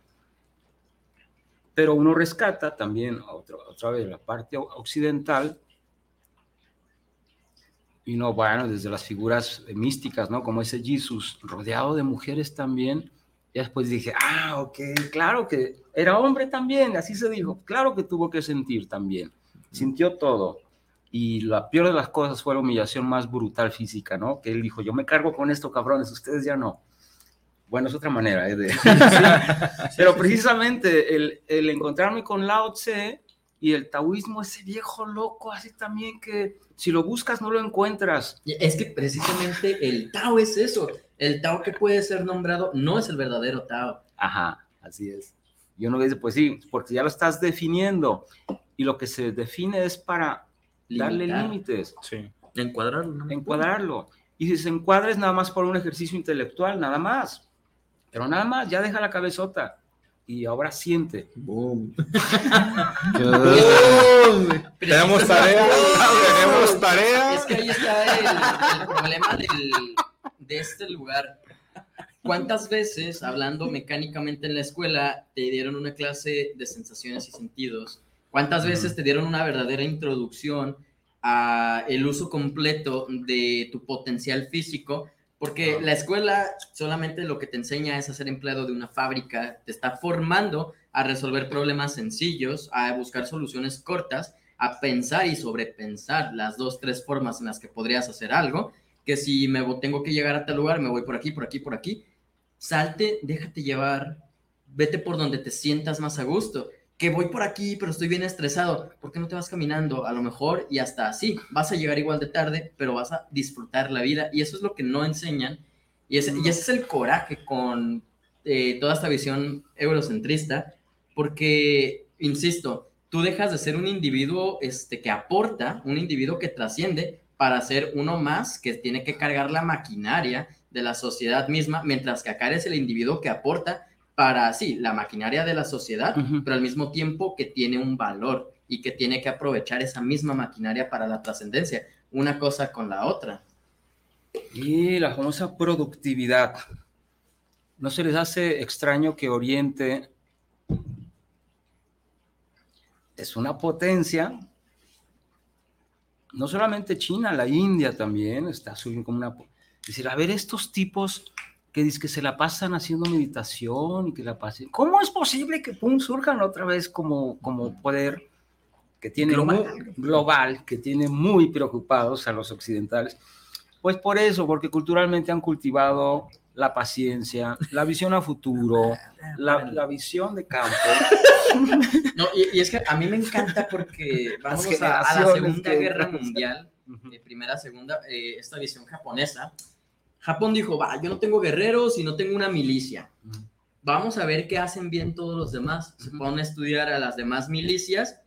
Pero uno rescata también, otra, otra vez, la parte occidental, y no, bueno, desde las figuras eh, místicas, ¿no? Como ese Jesús, rodeado de mujeres también. Y después dije, ah, ok, claro que era hombre también, así se dijo, claro que tuvo que sentir también, sintió todo. Y la peor de las cosas fue la humillación más brutal física, ¿no? Que él dijo, yo me cargo con esto, cabrones, ustedes ya no. Bueno, es otra manera, ¿eh? *laughs* Pero precisamente el, el encontrarme con Lao Tse y el taoísmo, ese viejo loco, así también que si lo buscas no lo encuentras. Es que precisamente el Tao es eso. El Tao que puede ser nombrado no es el verdadero Tao. Ajá, así es. Y uno dice, pues sí, porque ya lo estás definiendo. Y lo que se define es para darle Limitar. límites, Sí. Encuadrarlo. ¿no? encuadrarlo. Y si se encuadra es nada más por un ejercicio intelectual, nada más. Pero nada más, ya deja la cabezota. Y ahora siente. Boom. *laughs* Tenemos tarea, tenemos Es tarea. que ahí está el, el problema del- de este lugar. ¿Cuántas veces, hablando mecánicamente en la escuela, te dieron una clase de sensaciones y sentidos? ¿Cuántas veces te dieron una verdadera introducción a el uso completo de tu potencial físico? Porque la escuela solamente lo que te enseña es a ser empleado de una fábrica, te está formando a resolver problemas sencillos, a buscar soluciones cortas, a pensar y sobrepensar las dos, tres formas en las que podrías hacer algo, que si me tengo que llegar a tal lugar, me voy por aquí, por aquí, por aquí, salte, déjate llevar, vete por donde te sientas más a gusto. Que voy por aquí, pero estoy bien estresado. ¿Por qué no te vas caminando? A lo mejor y hasta así. Vas a llegar igual de tarde, pero vas a disfrutar la vida. Y eso es lo que no enseñan. Y ese, y ese es el coraje con eh, toda esta visión eurocentrista, porque, insisto, tú dejas de ser un individuo este, que aporta, un individuo que trasciende, para ser uno más que tiene que cargar la maquinaria de la sociedad misma, mientras que acá eres el individuo que aporta para, sí, la maquinaria de la sociedad, pero al mismo tiempo que tiene un valor y que tiene que aprovechar esa misma maquinaria para la trascendencia, una cosa con la otra. Y la famosa productividad. ¿No se les hace extraño que Oriente es una potencia? No solamente China, la India también está subiendo como una Decir, a ver, estos tipos que dicen que se la pasan haciendo meditación y que la pasen. ¿Cómo es posible que pum, surjan otra vez como, como poder que tiene global. global, que tiene muy preocupados a los occidentales? Pues por eso, porque culturalmente han cultivado la paciencia, la visión a futuro, la, la visión de campo. No, y, es que a mí me encanta porque vamos a, a, la Segunda Guerra Mundial, Primera, Segunda, eh, esta visión japonesa, Japón dijo, va, yo no tengo guerreros y no tengo una milicia. Vamos a ver qué hacen bien todos los demás. Se ponen a estudiar a las demás milicias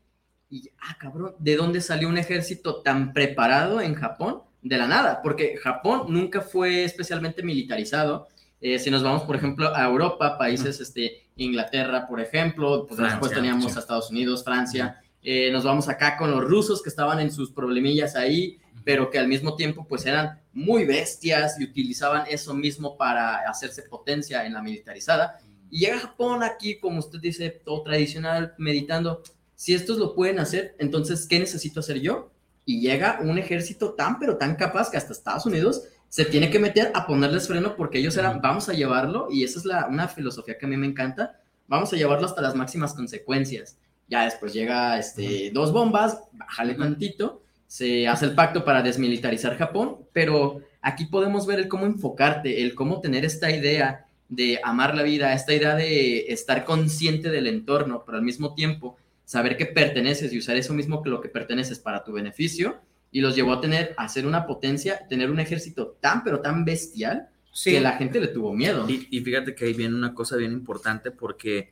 y, ah, cabrón, ¿de dónde salió un ejército tan preparado en Japón? De la nada, porque Japón nunca fue especialmente militarizado. Eh, si nos vamos, por ejemplo, a Europa, países, este, Inglaterra, por ejemplo, pues después teníamos a Estados Unidos, Francia, eh, nos vamos acá con los rusos que estaban en sus problemillas ahí, pero que al mismo tiempo pues eran muy bestias y utilizaban eso mismo para hacerse potencia en la militarizada. Y llega Japón aquí, como usted dice, todo tradicional, meditando, si estos lo pueden hacer, entonces, ¿qué necesito hacer yo? Y llega un ejército tan, pero tan capaz que hasta Estados Unidos se tiene que meter a ponerles freno porque ellos eran, vamos a llevarlo, y esa es la, una filosofía que a mí me encanta, vamos a llevarlo hasta las máximas consecuencias. Ya después llega este, dos bombas, bájale tantito, se hace el pacto para desmilitarizar Japón, pero aquí podemos ver el cómo enfocarte, el cómo tener esta idea de amar la vida, esta idea de estar consciente del entorno, pero al mismo tiempo saber que perteneces y usar eso mismo que lo que perteneces para tu beneficio, y los llevó a tener, a ser una potencia, tener un ejército tan, pero tan bestial, que la gente le tuvo miedo. Y, fíjate que ahí viene una cosa bien importante porque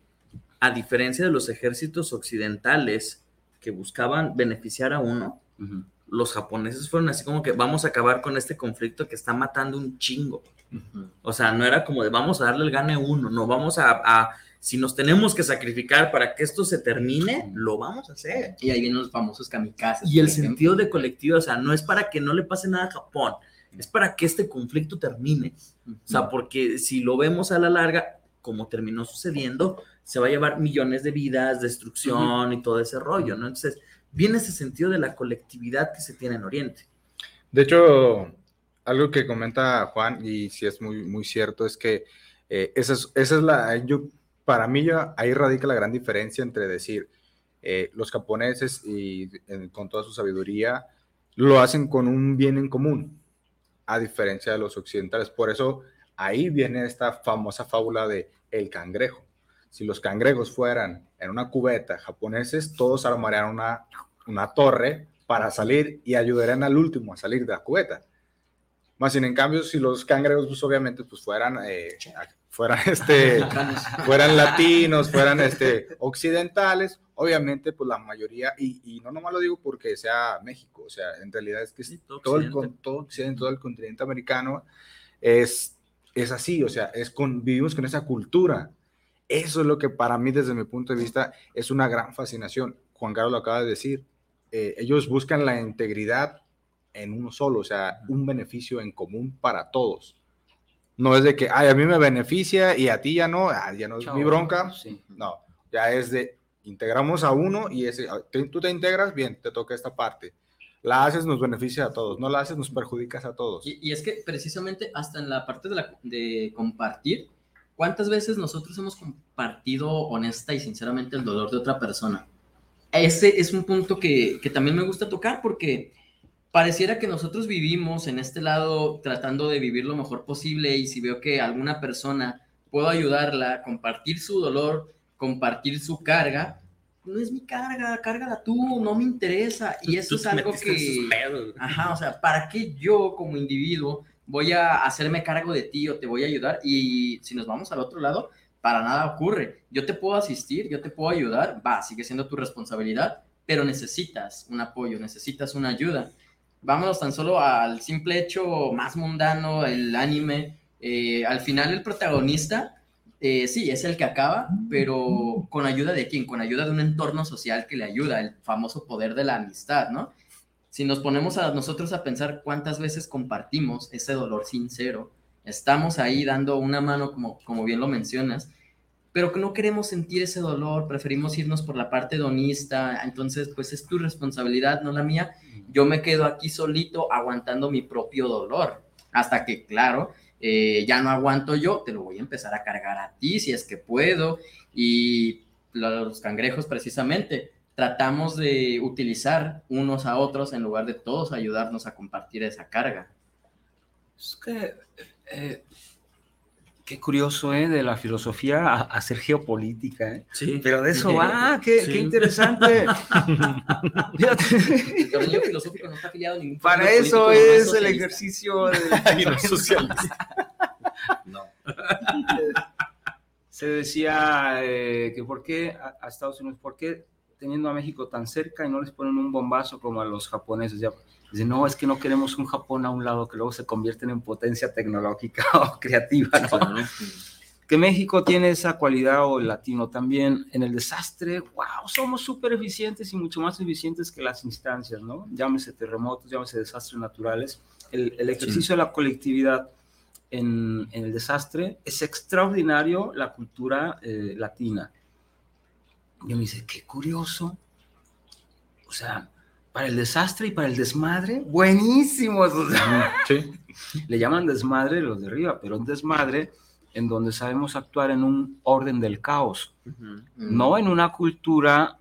a diferencia de los ejércitos occidentales que buscaban beneficiar a uno, los japoneses fueron así como que vamos a acabar con este conflicto que está matando un chingo. O sea, no era como de vamos a darle el gane a uno, no, vamos a, si nos tenemos que sacrificar para que esto se termine, lo vamos a hacer. Y ahí vienen los famosos kamikazes. Y el sentido de colectivo, o sea, no es para que no le pase nada a Japón, es para que este conflicto termine. O sea, porque si lo vemos a la larga, como terminó sucediendo, se va a llevar millones de vidas, destrucción y todo ese rollo, ¿no? Entonces, viene ese sentido de la colectividad que se tiene en Oriente. De hecho, algo que comenta Juan, y si es muy, muy cierto, es que eh, esa, es, esa, es, la, yo, para mí ahí radica la gran diferencia entre decir, eh, los japoneses y con toda su sabiduría lo hacen con un bien en común, a diferencia de los occidentales. Por eso ahí viene esta famosa fábula de el cangrejo. Si los cangrejos fueran en una cubeta japoneses, todos armarían una, una torre para salir y ayudarían al último a salir de la cubeta. Más sin en cambio, si los cangrejos, pues obviamente, pues fueran, eh, fueran, *laughs* este, fueran latinos, fueran este, occidentales, obviamente, pues la mayoría, y, y, no nomás lo digo porque sea México, o sea, en realidad es que todo, el, todo, occidente, todo el continente americano es, es así, o sea, es con, vivimos con esa cultura. Eso es lo que para mí, desde mi punto de vista, es una gran fascinación. Juan Carlos lo acaba de decir, eh, ellos buscan la integridad en uno solo, o sea, un beneficio en común para todos. No es de que, ay, a mí me beneficia y a ti ya no, ah, ya no es mi bronca. Sí. No, ya es de integramos a uno y ese, ah, tú te integras, bien, te toca esta parte. La haces, nos beneficia a todos. No la haces, nos perjudicas a todos. Y, y es que precisamente hasta en la parte de, la, de compartir, ¿cuántas veces nosotros hemos compartido honesta y sinceramente el dolor de otra persona? Ese es un punto que, que también me gusta tocar porque pareciera que nosotros vivimos en este lado tratando de vivir lo mejor posible y si veo que alguna persona puedo ayudarla, compartir su dolor, compartir su carga, no es mi carga, cárgala tú, no me interesa. Y eso es algo que... Ajá, o sea, ¿para qué yo como individuo voy a hacerme cargo de ti o te voy a ayudar? Y si nos vamos al otro lado, para nada ocurre. Yo te puedo asistir, yo te puedo ayudar, va, sigue siendo tu responsabilidad, pero necesitas un apoyo, necesitas una ayuda. Vámonos tan solo al simple hecho más mundano, el anime. Eh, al final el protagonista, eh, sí, es el que acaba, pero con ayuda de quién? Con ayuda de un entorno social que le ayuda, el famoso poder de la amistad, ¿no? Si nos ponemos a nosotros a pensar cuántas veces compartimos ese dolor sincero, estamos ahí dando una mano, como, bien lo mencionas, pero que no queremos sentir ese dolor, preferimos irnos por la parte hedonista, entonces pues es tu responsabilidad, no la mía, yo me quedo aquí solito aguantando mi propio dolor, hasta que, claro, eh, ya no aguanto yo, te lo voy a empezar a cargar a ti si es que puedo, y los cangrejos precisamente, tratamos de utilizar unos a otros en lugar de todos ayudarnos a compartir esa carga. Es que, eh, qué curioso, ¿eh? De la filosofía a, a hacer geopolítica, ¿eh? Sí. Pero de eso va, qué, Sí. qué interesante. *laughs* Fíjate, El filosófico no está afiliado a ningún para eso es el ejercicio *laughs* de Y no socialista. No. Se decía eh, que por qué a, a Estados Unidos, por qué teniendo a México tan cerca y no les ponen un bombazo como a los japoneses. Ya, dicen, no, es que no queremos un Japón a un lado que luego se convierten en potencia tecnológica *laughs* o creativa, ¿no? Claro. que México tiene esa cualidad o el latino también en el desastre, wow, somos súper eficientes y mucho más eficientes que las instancias, ¿no? Llámese terremotos, llámese desastres naturales. El, el ejercicio de la colectividad en, en, el desastre es extraordinario la cultura eh, latina. Yo me dice, qué curioso. O sea, para el desastre y para el desmadre, buenísimos. O sea, sí. Le llaman desmadre los de arriba, pero un desmadre en donde sabemos actuar en un orden del caos, uh -huh. no en una cultura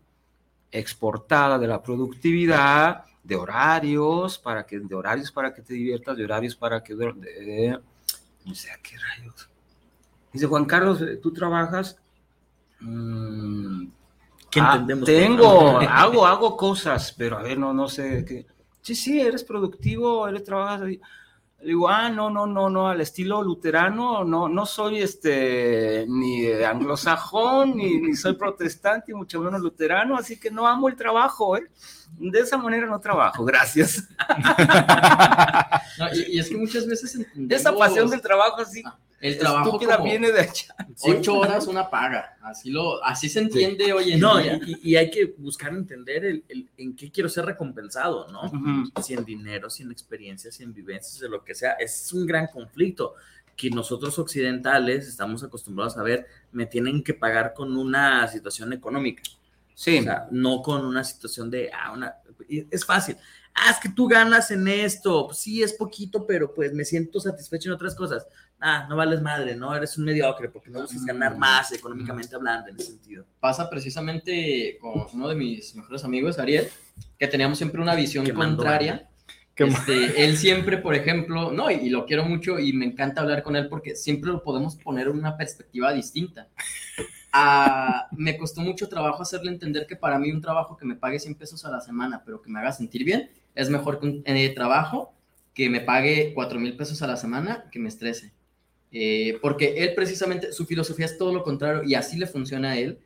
exportada de la productividad, de horarios, para que, de horarios para que te diviertas, de horarios para que... De, no sé, ¿qué rayos? Dice, Juan Carlos, ¿tú trabajas? Mm, ¿Qué ah, entendemos? Tengo, *laughs* hago, hago cosas, pero a ver, no, no sé qué. Sí, sí, eres productivo, eres trabajas. Le digo, ah, no, no, no, no, al estilo luterano, no, no soy este ni anglosajón, ni, ni soy protestante, y mucho menos luterano, así que no amo el trabajo, ¿eh? De esa manera no trabajo, gracias. *laughs* No, y, y, es que muchas veces entendemos... Esa pasión del trabajo, así. Ah, el trabajo como viene de allá. Ocho horas una paga, así lo, así se entiende sí. hoy en no, día. Y, y, hay que buscar entender el, el, en qué quiero ser recompensado, ¿no? Uh -huh. Si en dinero, si en experiencias, si en vivencias, de lo que sea. Es un gran conflicto que nosotros occidentales estamos acostumbrados a ver, me tienen que pagar con una situación económica. Sí. O sea, no con una situación de, ah, una, es fácil. Ah, es que tú ganas en esto. Pues sí, es poquito, pero pues me siento satisfecho en otras cosas. Ah, no vales madre, ¿no? Eres un mediocre porque no buscas ganar más económicamente hablando en ese sentido. Pasa precisamente con uno de mis mejores amigos, Ariel, que teníamos siempre una visión Qué contraria. Este, *laughs* él siempre, por ejemplo, no, y, y, lo quiero mucho y me encanta hablar con él porque siempre lo podemos poner en una perspectiva distinta. Ah, me costó mucho trabajo hacerle entender que para mí un trabajo que me pague 100 pesos a la semana, pero que me haga sentir bien, es mejor que un eh, trabajo que me pague 4 mil pesos a la semana que me estrese. Eh, porque él precisamente, su filosofía es todo lo contrario y así le funciona a él.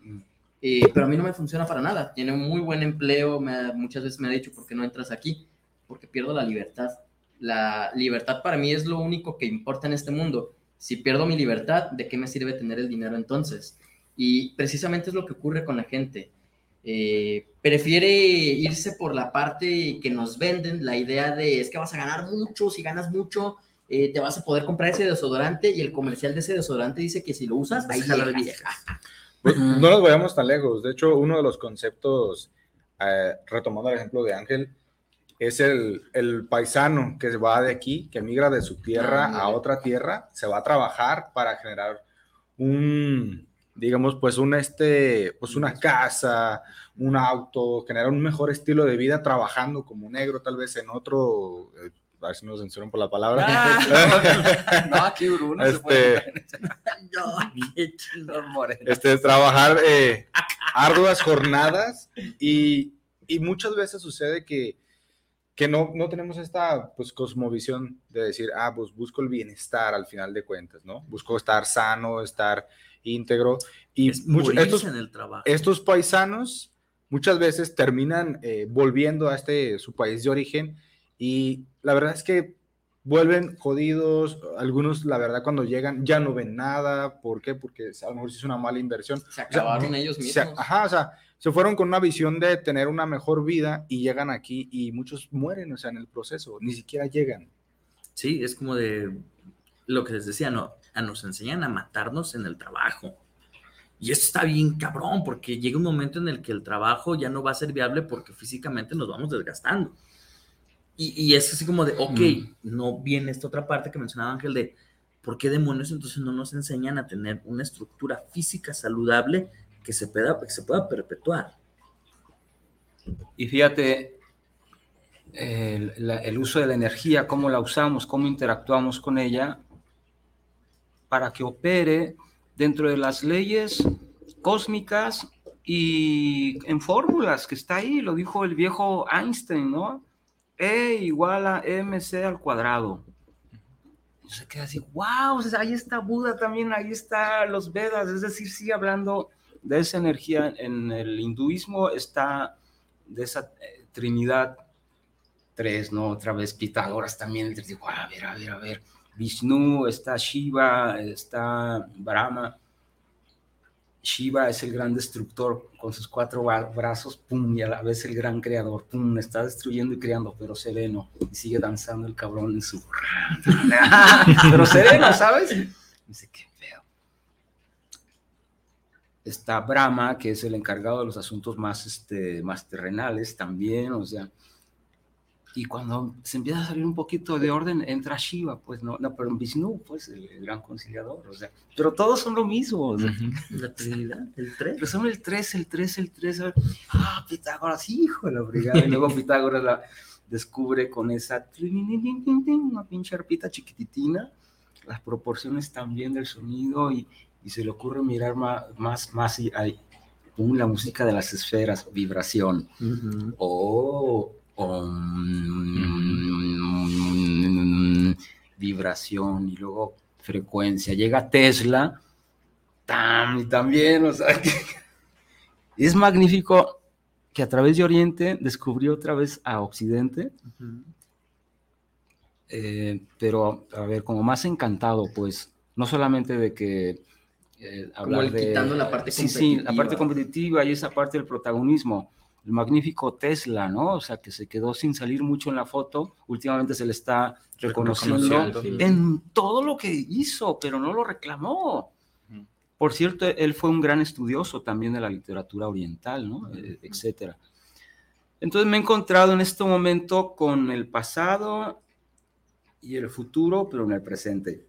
Eh, pero a mí no me funciona para nada. Tiene un muy buen empleo, me, muchas veces me ha dicho, ¿por qué no entras aquí? Porque pierdo la libertad. La libertad para mí es lo único que importa en este mundo. Si pierdo mi libertad, ¿de qué me sirve tener el dinero entonces? Y precisamente es lo que ocurre con la gente. Eh, prefiere irse por la parte que nos venden, la idea de es que vas a ganar mucho, si ganas mucho, eh, te vas a poder comprar ese desodorante y el comercial de ese desodorante dice que si lo usas, de llegas. viejas. Pues, no nos vayamos tan lejos. De hecho, uno de los conceptos, eh, retomando el ejemplo de Ángel, es el, el paisano que va de aquí, que migra de su tierra Ah, a otra tierra, se va a trabajar para generar un, digamos, pues un este, pues una casa, un auto, generar un mejor estilo de vida trabajando como negro, tal vez en otro, eh, a ver si nos censuran por la palabra. Ah, no, aquí *laughs* Bruno se Este, puede *laughs* No, qué chido. moreno. este, trabajar eh, *laughs* arduas jornadas y, y muchas veces sucede que, que no, no tenemos esta pues, cosmovisión de decir, ah, pues busco el bienestar al final de cuentas, ¿no? Busco estar sano, estar íntegro y Es morirse estos, en el trabajo. estos paisanos muchas veces terminan eh, volviendo a este su país de origen y la verdad es que vuelven jodidos, algunos la verdad cuando llegan ya no ven nada, ¿por qué? Porque a lo mejor se hizo una mala inversión. Se acabaron ellos Se- mismos. ajá, o sea, se fueron con una visión de tener una mejor vida y llegan aquí y muchos mueren, o sea, en el proceso, ni siquiera llegan. Sí, es como de lo que les decía, no, a nos enseñan a matarnos en el trabajo. Y esto está bien cabrón, porque llega un momento en el que el trabajo ya no va a ser viable porque físicamente nos vamos desgastando. Y, y es así como de, ok, Mm. no viene esta otra parte que mencionaba Ángel de, ¿por qué demonios entonces no nos enseñan a tener una estructura física saludable que se pueda, que se pueda perpetuar? Y fíjate, el, la- el uso de la energía, cómo la usamos, cómo interactuamos con ella, para que opere dentro de las leyes cósmicas y en fórmulas, que está ahí, lo dijo el viejo Einstein, ¿no? E igual a mc al cuadrado. Y se queda así, wow, ahí está Buda también, ahí está los Vedas, es decir, sigue hablando de esa energía. En el hinduismo está de esa eh, Trinidad tres, ¿no? Otra vez Pitágoras también, dijo, a ver, a ver, a ver, Vishnu, está Shiva, está Brahma. Shiva es el gran destructor con sus cuatro bra- brazos, pum, y a la vez el gran creador, pum, está destruyendo y creando, pero sereno, y sigue danzando el cabrón en su... *laughs* pero sereno, ¿sabes? Dice, qué feo. Está Brahma, que es el encargado de los asuntos más, este, más terrenales también, o sea, y cuando se empieza a salir un poquito de orden, entra Shiva, pues no, no pero Vishnu, pues el, el gran conciliador, o sea, pero todos son lo mismo, o sea, La Trinidad, el 3. pero son el 3, el 3, el 3, ah, Pitágoras, hijo de la brigada, y luego Pitágoras la descubre con esa, una pinche arpita chiquititina, las proporciones también del sonido, y, y se le ocurre mirar más, más, más y hay, la música de las esferas, vibración, Oh, vibración y luego frecuencia. Llega Tesla, tam, y también, o sea, *laughs* que- es magnífico que a través de Oriente descubrió otra vez a Occidente, eh, pero a ver, como más encantado, pues, no solamente de que eh, Como hablar el de- quitando la parte sí, sí, la parte competitiva. competitiva y esa parte del protagonismo. El magnífico Tesla, ¿no? O sea, que se quedó sin salir mucho en la foto. Últimamente se le está reconociendo en todo lo que hizo, pero no lo reclamó. Por cierto, él fue un gran estudioso también de la literatura oriental, ¿no? Eh, etcétera. Entonces me he encontrado en este momento con el pasado y el futuro, pero en el presente.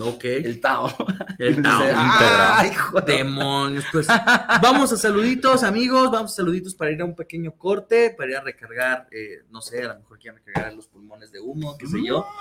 Ok. El Tao. *laughs* El Tao. ¡Ay! Demonios, pues vamos a saluditos, amigos, vamos a saluditos para ir a un pequeño corte, para ir a recargar, eh, no sé, a lo mejor quieran recargar los pulmones de humo, qué sé yo. *laughs*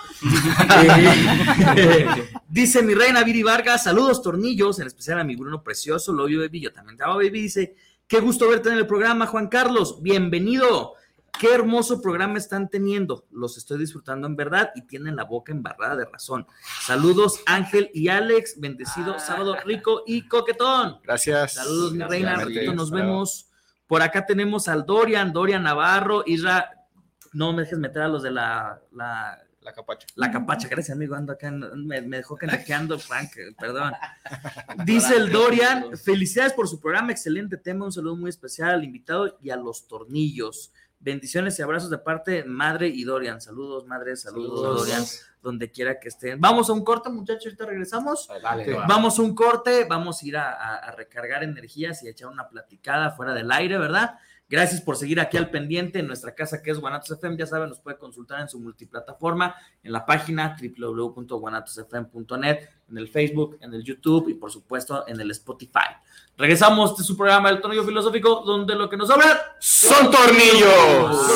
Eh, dice mi reina Viri Vargas, saludos tornillos, en especial a mi Bruno Precioso, lo Baby, yo también te amo, Baby, dice, qué gusto verte en el programa, Juan Carlos, bienvenido. Qué hermoso programa están teniendo. Los estoy disfrutando en verdad y tienen la boca embarrada de razón. Saludos, Ángel y Alex. Bendecido sábado rico y coquetón. Gracias. Saludos, mi reina. Ratito nos vemos. Por acá tenemos al Dorian, Dorian Navarro, Isra. No me dejes meter a los de la, la, La capacha. la capacha. Gracias, amigo. Ando acá. en- me, me dejó canjeando, Frank. Perdón. *laughs* Dice el Dorian. Felicidades por su programa. Excelente tema. Un saludo muy especial al invitado y a los tornillos. Bendiciones y abrazos de parte Madre y Dorian. Saludos, Madre, saludos, Dorian, donde quiera que estén. Vamos a un corte, muchachos, ahorita regresamos. Vamos a un corte, vamos a ir a recargar energías y a echar una platicada fuera del aire, ¿verdad? Gracias por seguir aquí al pendiente en nuestra casa que es Guanatos FM. Ya saben, nos puede consultar en su multiplataforma, en la página www.guanatosfm.net, en el Facebook, en el YouTube y por supuesto en el Spotify. Regresamos de su programa El Tornillo Filosófico, donde lo que nos sobra son tornillos.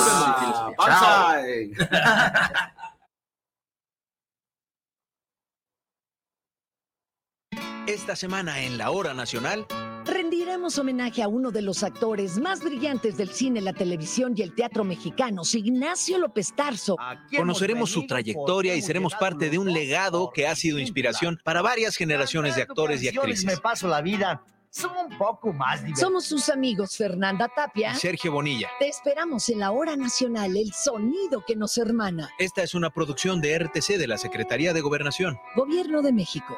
Esta semana en la Hora Nacional rendiremos homenaje a uno de los actores más brillantes del cine, la televisión y el teatro mexicanos, Ignacio López Tarso. Conoceremos su trayectoria y seremos parte de un legado que ha sido inspiración para varias generaciones de actores y actrices. Me paso la vida un poco más Somos sus amigos Fernanda Tapia y Sergio Bonilla. Te esperamos en la hora nacional, el sonido que nos hermana. Esta es una producción de RTC de la Secretaría de Gobernación. Gobierno de México.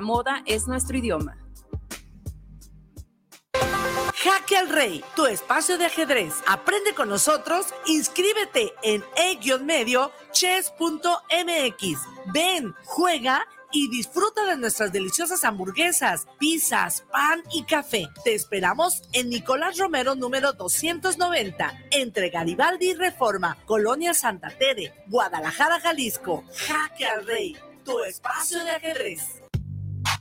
moda es nuestro idioma. Jaque al Rey, tu espacio de ajedrez. Aprende con nosotros, inscríbete en e-medio chess.mx. Ven, juega y disfruta de nuestras deliciosas hamburguesas, pizzas, pan y café. Te esperamos en Nicolás Romero número 290, entre Garibaldi y Reforma, Colonia Santa Tere, Guadalajara, Jalisco. Jaque al Rey, tu espacio de ajedrez.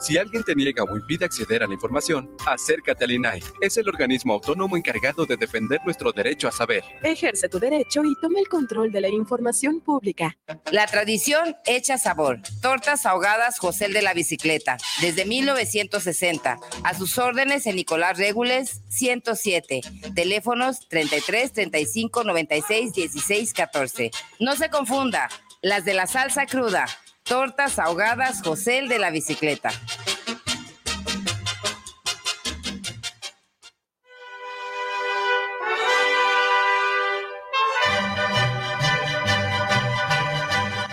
Si alguien te niega o impide acceder a la información, acércate al INAI. Es el organismo autónomo encargado de defender nuestro derecho a saber. Ejerce tu derecho y toma el control de la información pública. La tradición hecha sabor. Tortas ahogadas José de la Bicicleta, desde 1960. A sus órdenes en Nicolás Regules 107. Teléfonos 33 35 96 16 14. No se confunda las de la salsa cruda, tortas ahogadas José de la bicicleta.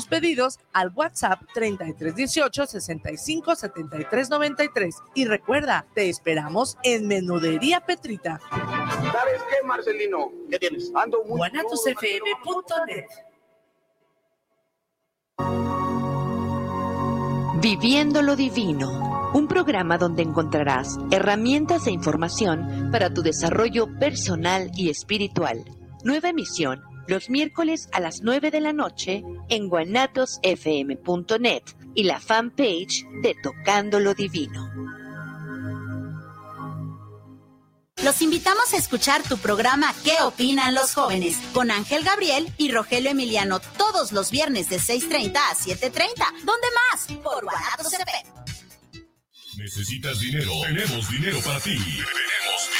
tus pedidos al WhatsApp 3318 65 73 93. Y recuerda, te esperamos en Menudería Petrita. ¿Sabes qué, Marcelino? ¿Qué tienes? Ando muy... guanatosfm.net Viviendo lo Divino, un programa donde encontrarás herramientas e información para tu desarrollo personal y espiritual. Nueva emisión los miércoles a las 9 de la noche en guanatosfm.net y la fanpage de Tocando lo Divino. Los invitamos a escuchar tu programa ¿Qué opinan los jóvenes? con Ángel Gabriel y Rogelio Emiliano todos los viernes de 6.30 a 7.30. ¿Dónde más? Por Guanatos FM. ¿Necesitas dinero? Tenemos dinero para ti. Tenemos dinero para ti.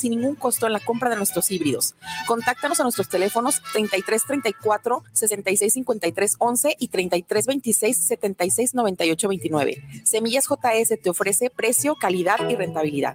sin ningún costo en la compra de nuestros híbridos. Contáctanos a nuestros teléfonos 3334 6653 11 y 3326 76 98 29. Semillas JS te ofrece precio, calidad y rentabilidad.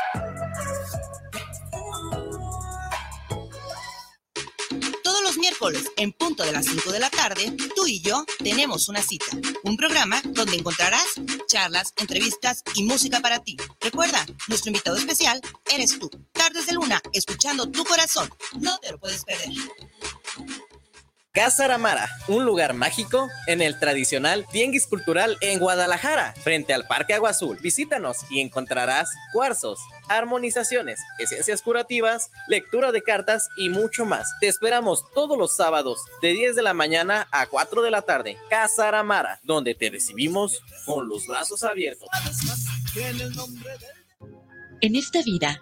En punto de las 5 de la tarde, tú y yo tenemos una cita. Un programa donde encontrarás charlas, entrevistas y música para ti. Recuerda, nuestro invitado especial eres tú. Tardes de Luna, escuchando tu corazón. No te lo puedes perder. Casa Aramara, un lugar mágico en el tradicional Tianguis Cultural en Guadalajara, frente al Parque Agua Azul. Visítanos y encontrarás cuarzos, armonizaciones, esencias curativas, lectura de cartas y mucho más. Te esperamos todos los sábados de 10 de la mañana a 4 de la tarde. Casa Aramara, donde te recibimos con los brazos abiertos. En esta vida,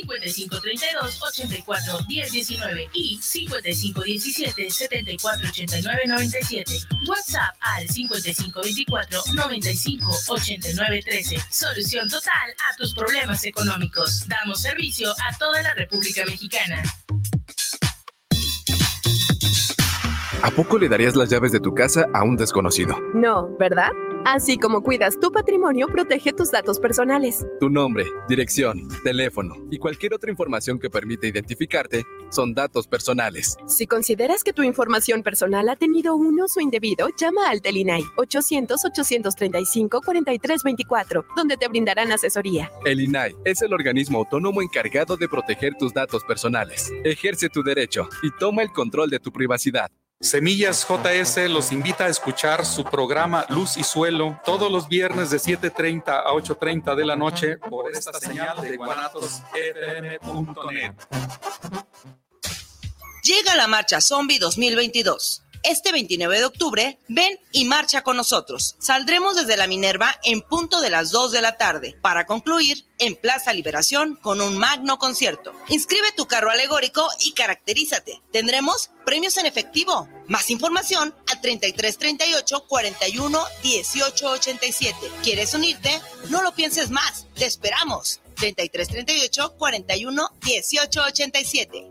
5532 84 1019 y 5517 74 89 97. WhatsApp al 5524 95 89 13. Solución total a tus problemas económicos. Damos servicio a toda la República Mexicana. ¿A poco le darías las llaves de tu casa a un desconocido? No, ¿verdad? Así como cuidas tu patrimonio, protege tus datos personales. Tu nombre, dirección, teléfono y cualquier otra información que permita identificarte son datos personales. Si consideras que tu información personal ha tenido un uso indebido, llama al Telinai 800-835-4324, donde te brindarán asesoría. El INAI es el organismo autónomo encargado de proteger tus datos personales. Ejerce tu derecho y toma el control de tu privacidad. Semillas JS los invita a escuchar su programa Luz y Suelo todos los viernes de 7.30 a 8.30 de la noche por esta señal de guanatosfm.net. Llega la marcha Zombie 2022. Este 29 de octubre, ven y marcha con nosotros. Saldremos desde la Minerva en punto de las 2 de la tarde para concluir en Plaza Liberación con un magno concierto. Inscribe tu carro alegórico y caracterízate. Tendremos premios en efectivo. Más información al 33 38 41 18 87. ¿Quieres unirte? No lo pienses más. Te esperamos. 33 38 41 18 87.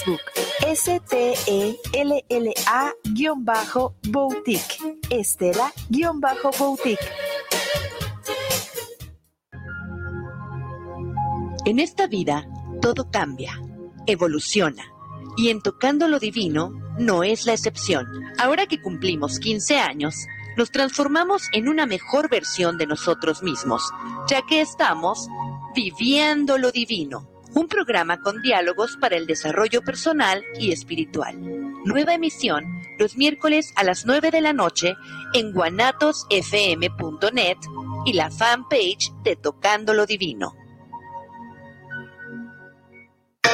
S-T-E-L-L-A-Boutique. Estela-Boutique. En esta vida, todo cambia, evoluciona. Y en Tocando lo Divino, no es la excepción. Ahora que cumplimos 15 años, nos transformamos en una mejor versión de nosotros mismos, ya que estamos viviendo lo divino. Un programa con diálogos para el desarrollo personal y espiritual. Nueva emisión los miércoles a las 9 de la noche en guanatosfm.net y la fanpage de Tocando lo Divino.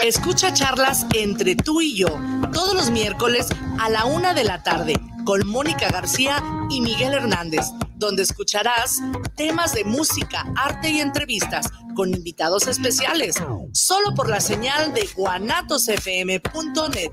Escucha charlas entre tú y yo todos los miércoles a la una de la tarde con Mónica García y Miguel Hernández, donde escucharás temas de música, arte y entrevistas con invitados especiales, solo por la señal de guanatosfm.net.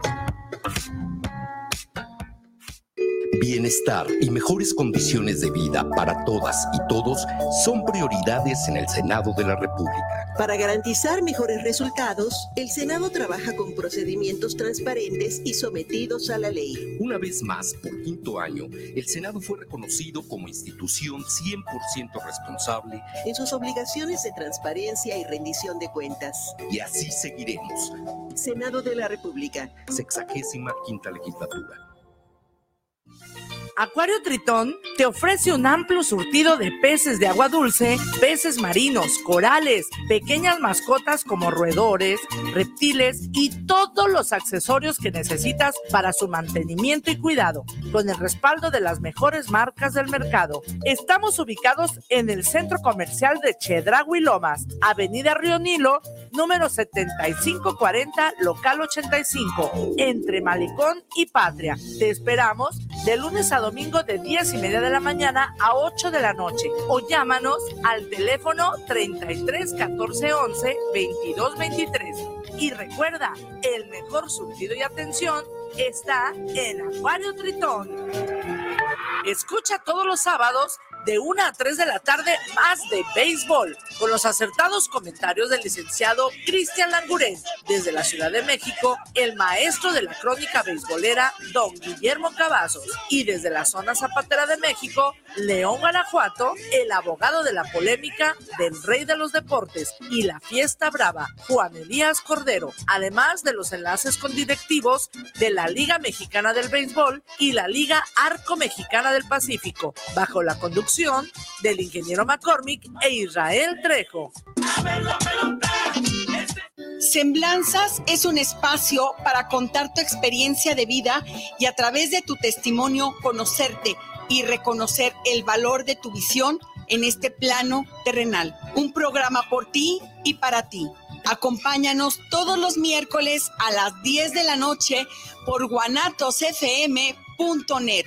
Bienestar y mejores condiciones de vida para todas y todos son prioridades en el Senado de la República. Para garantizar mejores resultados, el Senado trabaja con procedimientos transparentes y sometidos a la ley. Una vez más, por quinto año, el Senado fue reconocido como institución 100% responsable en sus obligaciones de transparencia y rendición de cuentas. y así seguiremos. Senado de la República. Sexagésima quinta legislatura. Acuario Tritón te ofrece un amplio surtido de peces de agua dulce, peces marinos, corales, pequeñas mascotas como roedores, reptiles y todos los accesorios que necesitas para su mantenimiento y cuidado, con el respaldo de las mejores marcas del mercado. Estamos ubicados en el centro comercial de Chedragui Lomas, Avenida Río Nilo, número 7540, local 85, entre Malecón y Patria. Te esperamos de lunes a domingo de 10 y media de la mañana a 8 de la noche o llámanos al teléfono 33 14 11 22 23. Y recuerda, el mejor surtido y atención está en Acuario Tritón. Escucha todos los sábados de 1 a 3 de la tarde más de béisbol, con los acertados comentarios del licenciado Cristian Langurén. Desde la Ciudad de México, el maestro de la crónica beisbolera, don Guillermo Cavazos. Y desde la zona zapatera de México, León Guanajuato, el abogado de la polémica del rey de los deportes y la fiesta brava, Juan Elías Cordero. Además de los enlaces con directivos de la Liga Mexicana del Béisbol y la Liga Arco Mexicana del Pacífico, bajo la conducción del ingeniero McCormick e Israel Trejo. Semblanzas es un espacio para contar tu experiencia de vida y a través de tu testimonio conocerte y reconocer el valor de tu visión en este plano terrenal. Un programa por ti y para ti. Acompáñanos todos los miércoles a las 10 de la noche por guanatosfm.net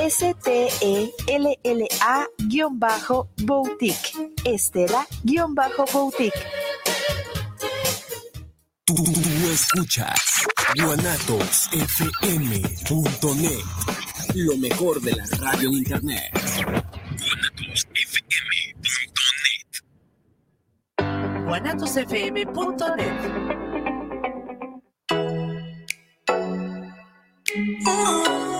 S-T-E-L-L-A-Boutique. Estela-Boutique. Tú, escuchas guanatosfm.net. Lo mejor de la radio en internet. guanatosfm.net. guanatosfm.net.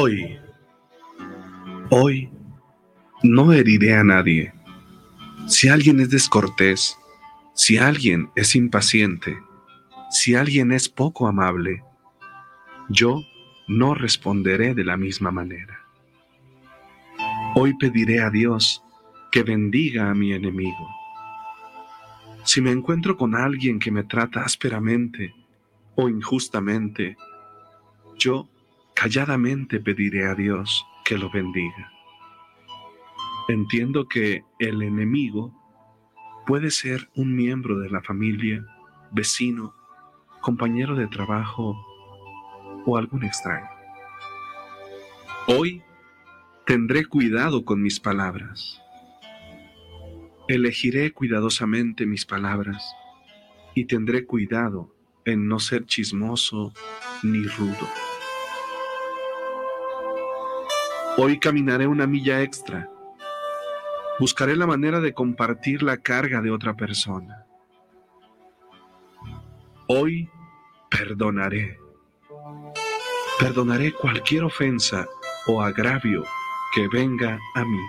Hoy, hoy, no heriré a nadie. Si alguien es descortés, si alguien es impaciente, si alguien es poco amable, yo no responderé de la misma manera. Hoy pediré a Dios que bendiga a mi enemigo. Si me encuentro con alguien que me trata ásperamente o injustamente, yo calladamente pediré a Dios que lo bendiga. Entiendo que el enemigo puede ser un miembro de la familia, vecino, compañero de trabajo o algún extraño. Hoy tendré cuidado con mis palabras. Elegiré cuidadosamente mis palabras y tendré cuidado en no ser chismoso ni rudo. Hoy caminaré una milla extra. Buscaré la manera de compartir la carga de otra persona. Hoy perdonaré. Perdonaré cualquier ofensa o agravio que venga a mí.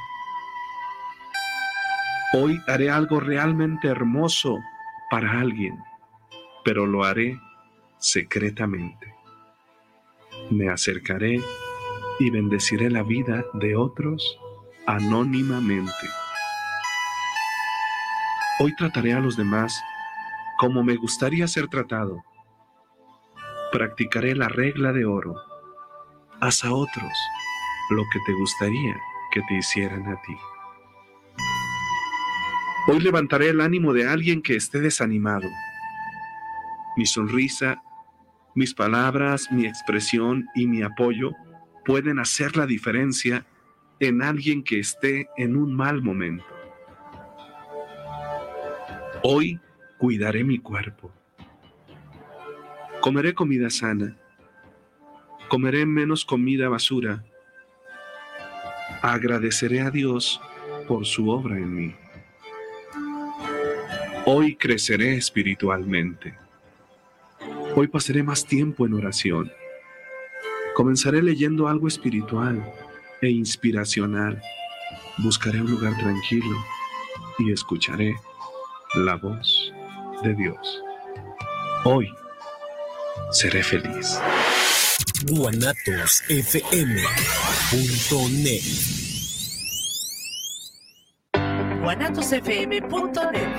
Hoy haré algo realmente hermoso para alguien, pero lo haré secretamente. Me acercaré y bendeciré la vida de otros anónimamente. Hoy trataré a los demás como me gustaría ser tratado. Practicaré la regla de oro. Haz a otros lo que te gustaría que te hicieran a ti. Hoy levantaré el ánimo de alguien que esté desanimado. Mi sonrisa, mis palabras, mi expresión y mi apoyo pueden hacer la diferencia en alguien que esté en un mal momento. Hoy cuidaré mi cuerpo. Comeré comida sana. Comeré menos comida basura. Agradeceré a Dios por su obra en mí. Hoy creceré espiritualmente. Hoy pasaré más tiempo en oración. Comenzaré leyendo algo espiritual e inspiracional. Buscaré un lugar tranquilo y escucharé la voz de Dios. Hoy seré feliz. guanatosfm.net guanatosfm.net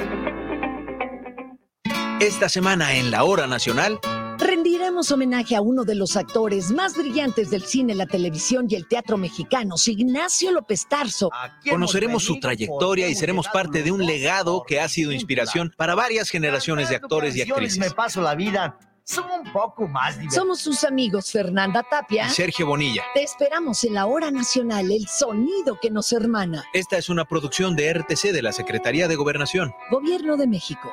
Esta semana en la Hora Nacional, Rendiremos homenaje a uno de los actores más brillantes del cine, la televisión y el teatro mexicanos, Ignacio López Tarso. conoceremos su trayectoria y seremos parte de un legado que ha sido inspiración para varias generaciones de actores y actrices. Me paso la vida. Son un poco más divertidos. Somos sus amigos Fernanda Tapia Y Sergio Bonilla. Te esperamos en la hora nacional, el sonido que nos hermana. Esta es una producción de RTC de la Secretaría de Gobernación. Gobierno de México.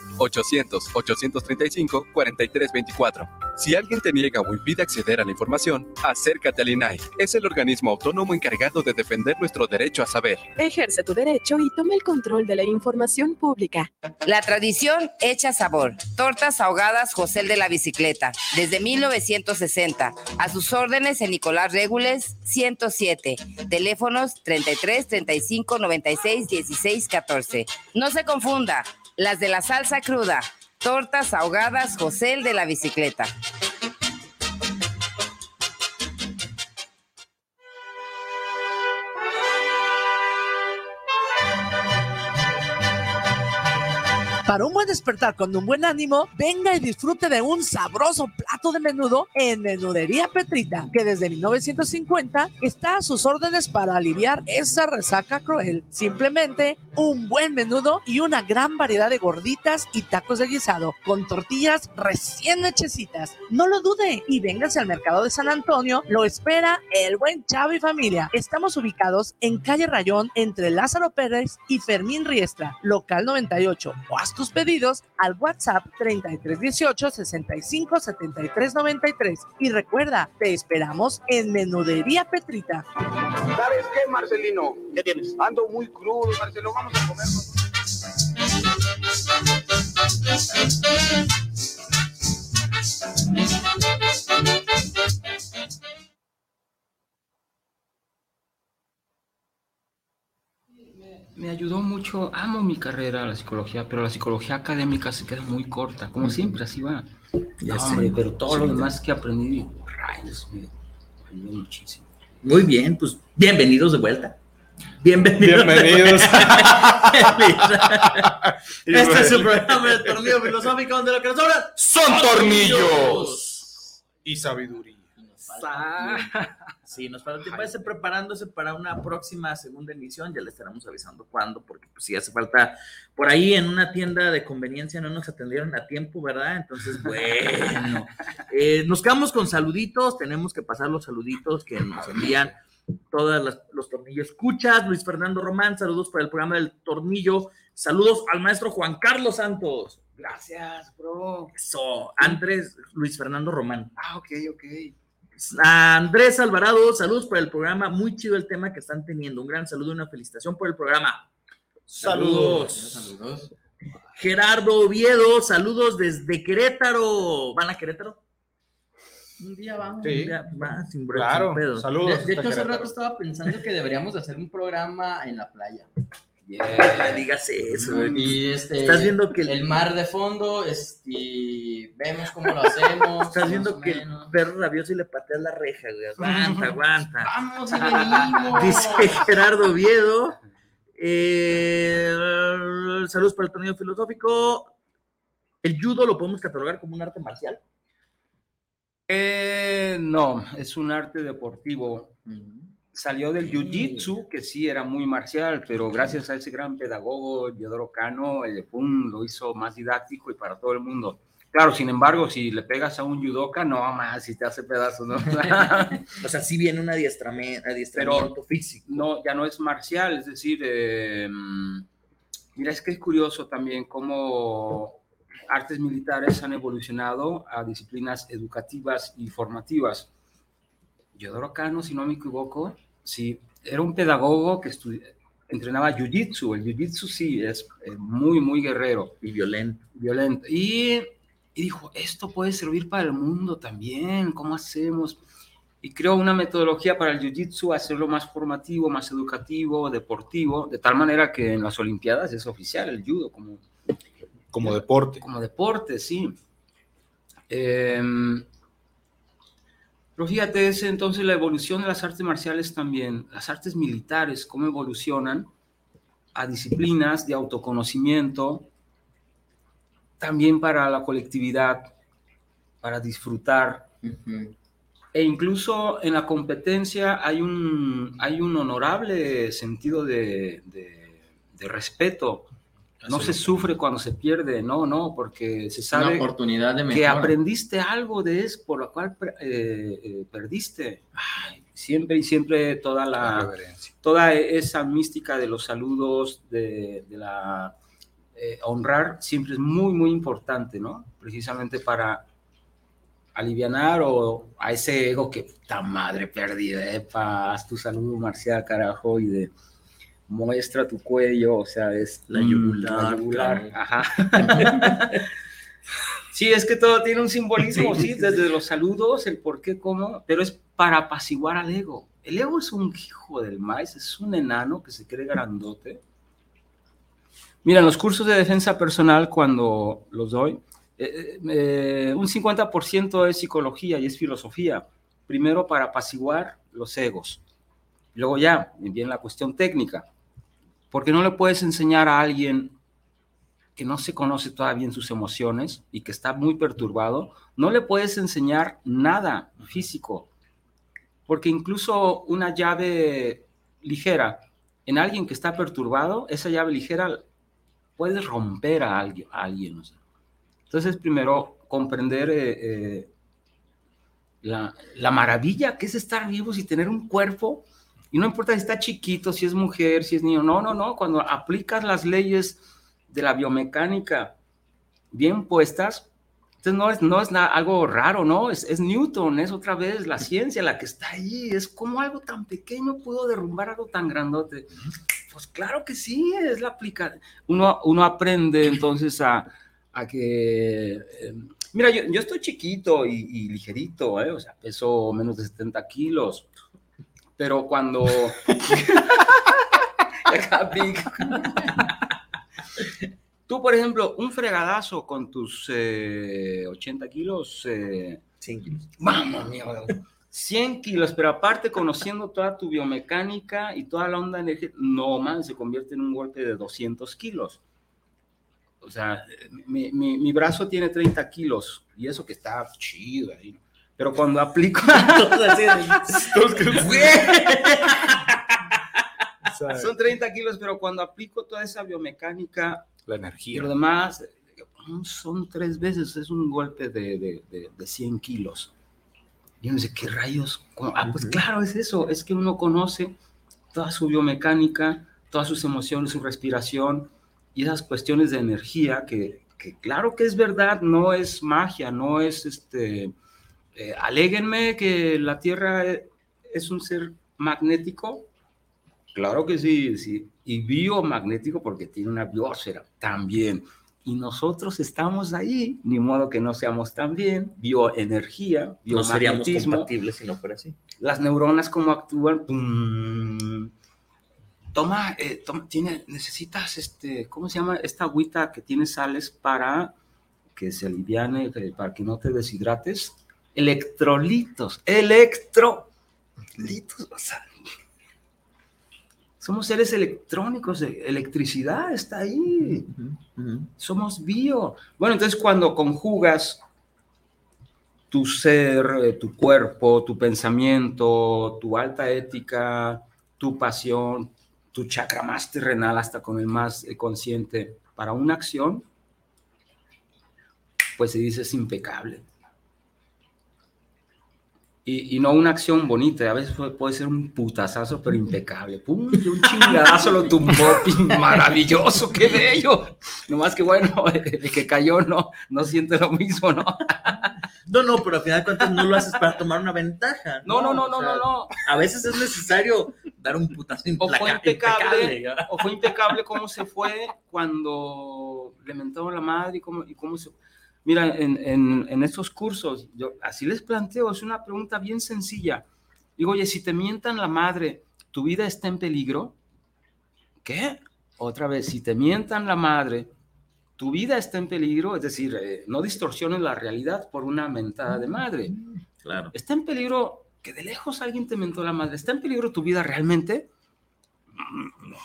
800 835 4324. Si alguien te niega o impide acceder a la información, acércate al INAI. Es el organismo autónomo encargado de defender nuestro derecho a saber. Ejerce tu derecho y toma el control de la información pública. La tradición hecha sabor. Tortas ahogadas José de la Bicicleta, desde 1960. A sus órdenes en Nicolás Regules 107. Teléfonos 33 35 96 16 14. No se confunda, las de la salsa cruda. Tortas ahogadas José de la Bicicleta. Para un buen despertar con un buen ánimo, venga y disfrute de un sabroso plato de menudo en Menudería Petrita, que desde 1950 está a sus órdenes para aliviar esa resaca cruel. Simplemente un buen menudo y una gran variedad de gorditas y tacos de guisado con tortillas recién hechecitas. No lo dude y véngase al mercado de San Antonio, lo espera el buen Chavo y familia. Estamos ubicados en calle Rayón entre Lázaro Pérez y Fermín Riestra, local 98. O haz tus pedidos al WhatsApp 3318 65 73 93. Y recuerda, te esperamos en Menudería Petrita. ¿Sabes qué, Marcelino? ¿Qué tienes? Ando muy crudo, Marcelo. Vamos a comer. Me ayudó mucho, amo mi carrera, la psicología, pero la psicología académica se queda muy corta, como siempre, así va. Ya No, sé. hombre, pero todo lo Sí. demás que aprendí, rayos, me ayudó muchísimo. Muy bien, pues bienvenidos de vuelta. Bienvenidos. Bienvenidos. *laughs* este es el programa del tornillo filosófico donde lo que nos sobra Son tornillos y sabiduría. Sí, nos falta tiempo. Váyase preparándose para una próxima segunda emisión. Ya le estaremos avisando cuándo, porque pues sí hace falta. Por ahí en una tienda de conveniencia no nos atendieron a tiempo, ¿verdad? Entonces, *laughs* bueno. Eh, nos quedamos con saluditos. Tenemos que pasar los saluditos que nos envían todos los tornillos. Escuchas, Luis Fernando Román, saludos para el programa del tornillo. Saludos al maestro Juan Carlos Santos. Gracias, bro. Eso, Andrés Luis Fernando Román. Ah, ok, ok. A Andrés Alvarado, saludos por el programa. Muy chido el tema que están teniendo. Un gran saludo y una felicitación por el programa. Saludos. Saludos. Gerardo Oviedo, saludos desde Querétaro. ¿Van a Querétaro? Un día vamos. Un día va, sin bre- Claro, sin pedos. saludos. De, de hecho, hace Querétaro. rato estaba pensando que deberíamos de hacer un programa en la playa. No digas eso. güey. Y este, Estás viendo que el- el mar de fondo, este, vemos cómo lo hacemos. *laughs* Estás viendo que el perro rabioso y le pateas la reja, güey. Aguanta, *laughs* aguanta. Vamos y venimos. *laughs* Dice Gerardo Oviedo. eh, saludos para el torneo filosófico. ¿El judo lo podemos catalogar como un arte marcial? Eh, no, es un arte deportivo. Salió del jiu-jitsu, que sí era muy marcial, pero gracias a ese gran pedagogo, Yodoro Kano, eh, pum, lo hizo más didáctico y para todo el mundo. Claro, sin embargo, si le pegas a un judoka, no más, si te hace pedazos, ¿no? *laughs* o sea, sí viene un adiestrame- adiestramiento Pero físico. No, ya no es marcial, es decir, eh, mira, es que es curioso también cómo artes militares han evolucionado a disciplinas educativas y formativas. Yodoro Kano, si no me equivoco, sí, era un pedagogo que entrenaba jiu-jitsu. El jiu-jitsu sí es eh, muy, muy guerrero. Y violento. Violento. Y, y dijo, esto puede servir para el mundo también, ¿cómo hacemos? Y creó una metodología para el jiu-jitsu, hacerlo más formativo, más educativo, deportivo, de tal manera que en las Olimpiadas es oficial el judo como, Como deporte. como deporte, sí. Em, pero fíjate, es entonces la evolución de las artes marciales también, las artes militares, cómo evolucionan a disciplinas de autoconocimiento, también para la colectividad, para disfrutar. E incluso en la competencia hay un, hay un honorable sentido de, de- de respeto. No se sufre cuando se pierde, no, no, porque se Una sabe oportunidad de que aprendiste algo de eso por lo cual eh, eh, perdiste. Ay, siempre y siempre toda la, toda esa mística de los saludos, de, de la eh, honrar, siempre es muy, muy importante, ¿no? Precisamente para alivianar o a ese ego que puta madre perdida, epa, haz tu saludo marcial, carajo, y de muestra tu cuello, o sea, es La mm, yugular, la yugular, ajá. *laughs* sí, es que todo tiene un simbolismo, sí, *laughs* desde los saludos, el por qué, cómo, pero es para apaciguar al ego. El ego es un hijo del maíz, es un enano que se cree grandote. Mira, en los cursos de defensa personal, cuando los doy, eh, eh, un 50% es psicología y es filosofía. Primero para apaciguar los egos. Luego ya viene la cuestión técnica. Porque no le puedes enseñar a alguien que no se conoce todavía en sus emociones y que está muy perturbado, no le puedes enseñar nada físico. Porque incluso una llave ligera en alguien que está perturbado, esa llave ligera puedes romper a alguien. A alguien o sea. Entonces, primero, comprender eh, eh, la, la, maravilla que es estar vivos y tener un cuerpo, y no importa si está chiquito, si es mujer, si es niño, no, no, no, cuando aplicas las leyes de la biomecánica bien puestas, entonces no es, no es algo raro, ¿no? Es, es, Newton, es otra vez la ciencia la que está ahí, es como algo tan pequeño pudo derrumbar algo tan grandote. Pues claro que sí, es la aplicación. Uno, uno aprende entonces a, a que... Eh, mira, yo, yo, estoy chiquito y, y ligerito, ¿eh? o sea, peso menos de 70 kilos, pero cuando... *laughs* Tú, por ejemplo, un fregadazo con tus eh, 80 kilos... Eh, 100 kilos. Vamos, mierda. 100 kilos, pero aparte conociendo toda tu biomecánica y toda la onda energética, no man, se convierte en un golpe de 200 kilos. O sea, mi, mi, mi, brazo tiene 30 kilos y eso que está chido ahí. Pero cuando aplico... *laughs* Son 30 kilos, pero cuando aplico toda esa biomecánica, la energía. y lo demás, son tres veces, es un golpe de, de, de, de 100 kilos. Y uno dice, ¿qué rayos? Ah, pues claro, es eso, es que uno conoce toda su biomecánica, todas sus emociones, su respiración y esas cuestiones de energía que, que claro que es verdad, no es magia, no es este... Eh, aléguenme que la Tierra es un ser magnético. Claro que sí, sí. Y biomagnético porque tiene una biosfera también y nosotros estamos ahí, ni modo que no seamos también, bioenergía, biomagnetismo. No compatibles si no fuera así. Las neuronas cómo actúan, ¡pum! Toma, eh, toma, tiene, necesitas, este, ¿cómo se llama? Esta agüita que tiene sales para que se aliviane, para que no te deshidrates. Electrolitos, electrolitos, o sea, somos seres electrónicos, electricidad está ahí. Uh -huh. Somos bio. Bueno, entonces cuando conjugas tu ser, tu cuerpo, tu pensamiento, tu alta ética, tu pasión, tu chakra más terrenal hasta con el más consciente para una acción, pues se dice es impecable. Y, y, no una acción bonita, a veces puede, ser un putazazo, pero impecable. ¡Pum! Y un chingadazo lo tumbó, *laughs* maravilloso, qué bello. Nomás que bueno, *laughs* el que cayó no, no siente lo mismo, ¿no? No, no, pero al final de cuentas no lo haces para tomar una ventaja. No, no, no, no, o sea, no, no, A veces es necesario dar un putazo o fue impecable. impecable o fue impecable cómo se fue cuando le mentaron la madre y cómo, y cómo se Mira, en, en, en, estos cursos, yo así les planteo, es una pregunta bien sencilla. Digo, oye, si te mientan la madre, ¿tu vida está en peligro? ¿Qué? Otra vez, si te mientan la madre, ¿tu vida está en peligro? Es decir, eh, no distorsiones la realidad por una mentada de madre. Claro. ¿Está en peligro que de lejos alguien te mentó la madre? ¿Está en peligro tu vida realmente? No,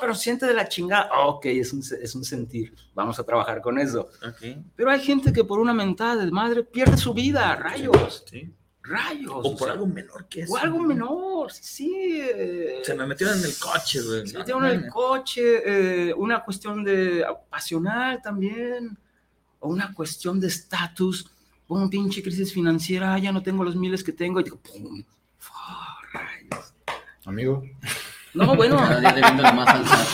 pero siente de la chingada. Ok, es un, es un sentir. Vamos a trabajar con eso. Okay. Pero hay gente que por una mentada de madre pierde su vida. Rayos. Sí. Rayos. O, o por sea, algo menor que eso. O algo menor, sí. Eh, se me metieron en el coche, güey. Se metieron en el coche. Eh, una cuestión de pasional también. O una cuestión de estatus. Un pinche crisis financiera. Ya no tengo los miles que tengo. Y digo, pum. Oh, rayos. Amigo. No, bueno. Cada día le viendo más alzado.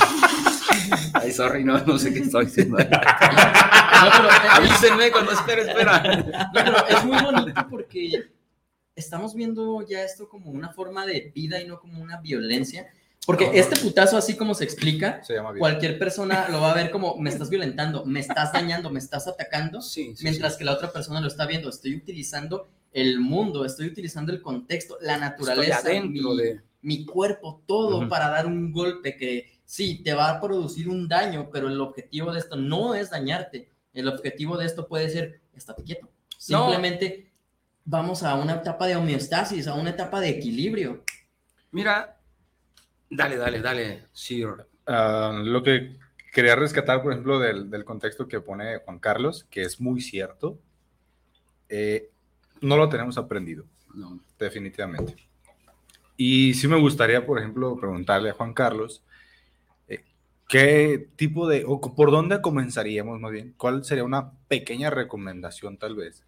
Ay, sorry, no, no sé qué estoy diciendo. *laughs* Avísenme cuando espera, espera. Pero es muy bonito porque estamos viendo ya esto como una forma de vida y no como una violencia. Porque No, no. este putazo, así como se explica, Se cualquier persona lo va a ver como me estás violentando, me estás dañando, me estás atacando, mientras que la otra persona lo está viendo. Estoy utilizando el mundo, estoy utilizando el contexto, la naturaleza, adentro mi, de- mi cuerpo, todo Ujú. para dar un golpe que sí, te va a producir un daño, pero el objetivo de esto no es dañarte. El objetivo de esto puede ser, estate quieto. No. Simplemente vamos a una etapa de homeostasis, a una etapa de equilibrio. Mira, dale, dale, dale, Sir. Ah, lo que quería rescatar, por ejemplo, del, del contexto que pone Juan Carlos, que es muy cierto, eh, no lo tenemos aprendido, No. definitivamente. Y sí me gustaría, por ejemplo, preguntarle a Juan Carlos, eh, ¿qué tipo de, o por dónde comenzaríamos más bien? ¿Cuál sería una pequeña recomendación tal vez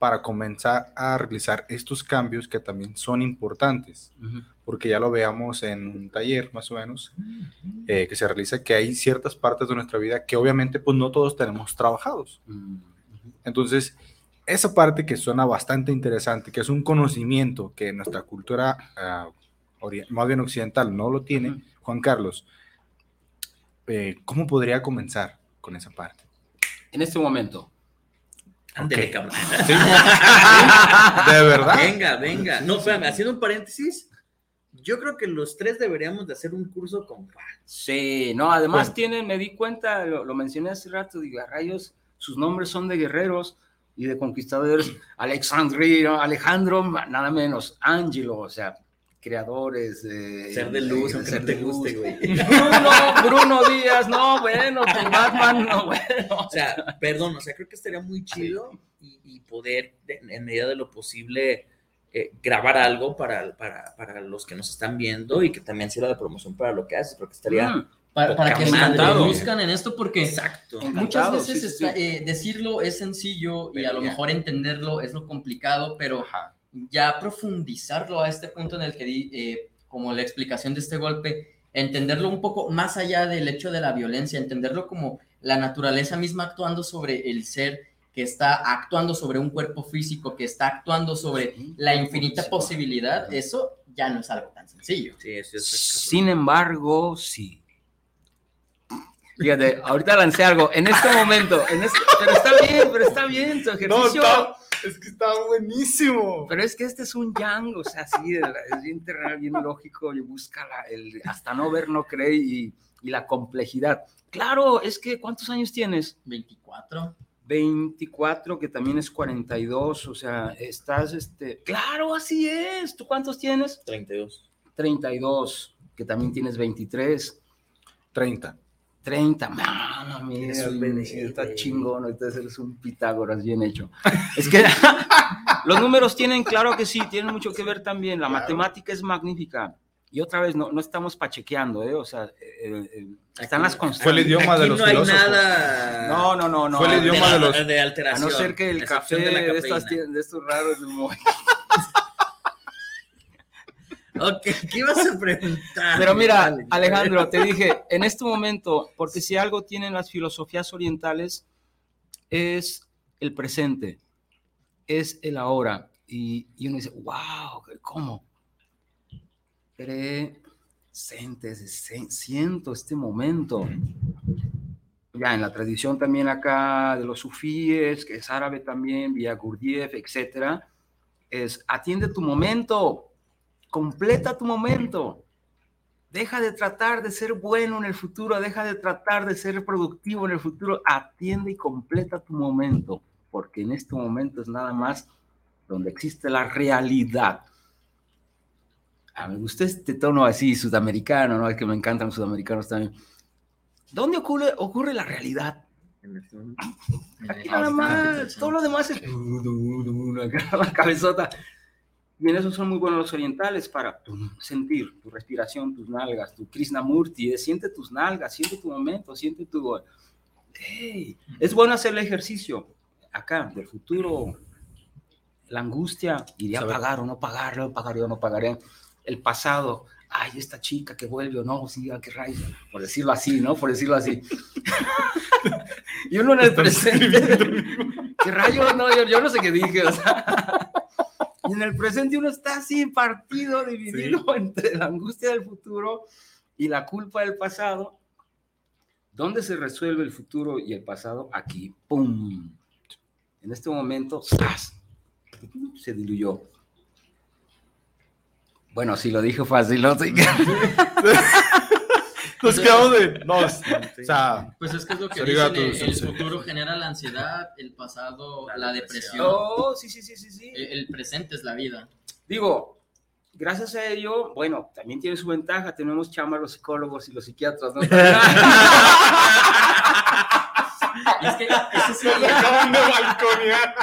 para comenzar a realizar estos cambios que también son importantes? Porque ya lo veamos en un taller más o menos eh, que se realiza, que hay ciertas partes de nuestra vida que obviamente pues no todos tenemos trabajados. Entonces, esa parte que suena bastante interesante, que es un conocimiento que nuestra cultura, ori- más bien occidental, no lo tiene, Juan Carlos, eh, ¿cómo podría comenzar con esa parte? En este momento. Ándele, Ok. cabrón. Sí. *laughs* ¿De verdad? Venga, venga. No, espérame, haciendo un paréntesis, yo creo que los tres deberíamos de hacer un curso con Juan. Sí, no, además Bueno. tienen, me di cuenta, lo, lo mencioné hace rato, digo, a rayos, sus nombres son de guerreros y de conquistadores. Alexandria, Alejandro, nada menos, Angelo, o sea, creadores de... Ser de luz, aunque no te guste, güey. *laughs* Bruno, Bruno Díaz, no, bueno, con Batman, no, bueno. O sea, perdón, o sea, creo que estaría muy chido y, y poder, de- en medida de lo posible, eh, grabar algo para, para, para los que nos están viendo y que también sirva de promoción para lo que haces, porque estaría... Mm, para, para que se introduzcan en esto, porque Exacto. muchas Encantado, veces sí, sí, está- sí. eh, decirlo es sencillo y Pero a lo ya. mejor entenderlo es lo complicado, pero ya profundizarlo a este punto en el que di, eh, como la explicación de este golpe, entenderlo un poco más allá del hecho de la violencia, entenderlo como la naturaleza misma actuando sobre el ser que está actuando sobre un cuerpo físico, que está actuando sobre la infinita posibilidad, eso ya no es algo tan sencillo. Sí, sí, Sin embargo, sí. Fíjate, ahorita lancé algo. En este momento, en este- pero está bien, pero está bien tu ejercicio. está- es que está buenísimo. Pero es que este es un yang, o sea, así, de la- es bien terrenal, bien lógico, y busca la- el, hasta no ver, no cree, y, y la complejidad. Claro, es que, ¿cuántos años tienes? 24. 24, que también es 42, o sea, estás, este, claro, así es. ¿Tú cuántos tienes? 32. 32, que también tienes 23. 30. 30, mano, mira, Eres un bien, está chingón, entonces eres un Pitágoras bien hecho. *laughs* Es que *laughs* los números tienen, claro que sí, tienen mucho que ver también, la matemática es magnífica. Y otra vez, no, no estamos pachequeando, ¿eh? O sea, eh, eh, están las constantes. Fue el idioma de Aquí los no hay filósofos. nada. No, no, no, no. Fue el idioma de los- de A alteración. no ser que el café de de, estas, de estos raros de *laughs* Ok, ¿qué ibas a preguntar? Pero mira. Alejandro, te dije, en este momento, porque si algo tienen las filosofías orientales, es el presente, es el ahora. Y, y uno dice, wow, ¿cómo? Presente, se- siento este momento. Ya en la tradición también acá de los sufíes, que es árabe también, vía Gurdjieff, etcétera, es atiende tu momento, completa tu momento. Deja de tratar de ser bueno en el futuro, deja de tratar de ser productivo en el futuro, atiende y completa tu momento, porque en este momento es nada más donde existe la realidad. Ah, me gusta este tono así sudamericano, ¿no? Es que me encantan los sudamericanos también. ¿Dónde ocurre, ocurre la realidad? Aquí nada más, todo lo demás es *laughs* la cabezota. Y en eso son muy buenos los orientales para sentir tu respiración, tus nalgas, tu Krishnamurti, eh, siente tus nalgas, siente tu momento, siente tu... Hey, es bueno hacer el ejercicio acá, del futuro, la angustia, iría a pagar o no pagar, no pagaré o no pagaré, el pasado, ay, esta chica que vuelve o no, sí, ah, qué rayos, por decirlo así, ¿no? Por decirlo así. y uno en el presente, qué rayos, no, yo, yo no sé qué dije, o sea. Y en el presente uno está así partido, dividido entre la angustia del futuro y la culpa del pasado. ¿Dónde se resuelve el futuro y el pasado? Aquí, ¡pum! En este momento, ¡zas! se diluyó. Bueno, si lo dije fácil, ¿no? *laughs* Sí. Nos quedamos de. No, o sea. Pues es que es lo que dicen, el, el sensei. futuro genera la ansiedad, el pasado la, depresión. Oh, sí, sí, sí, sí, sí. El, el presente es la vida. Digo, gracias a ello, bueno, también tiene su ventaja, tenemos chamba los psicólogos y los psiquiatras, ¿no? *laughs* Es que *laughs* ese es el-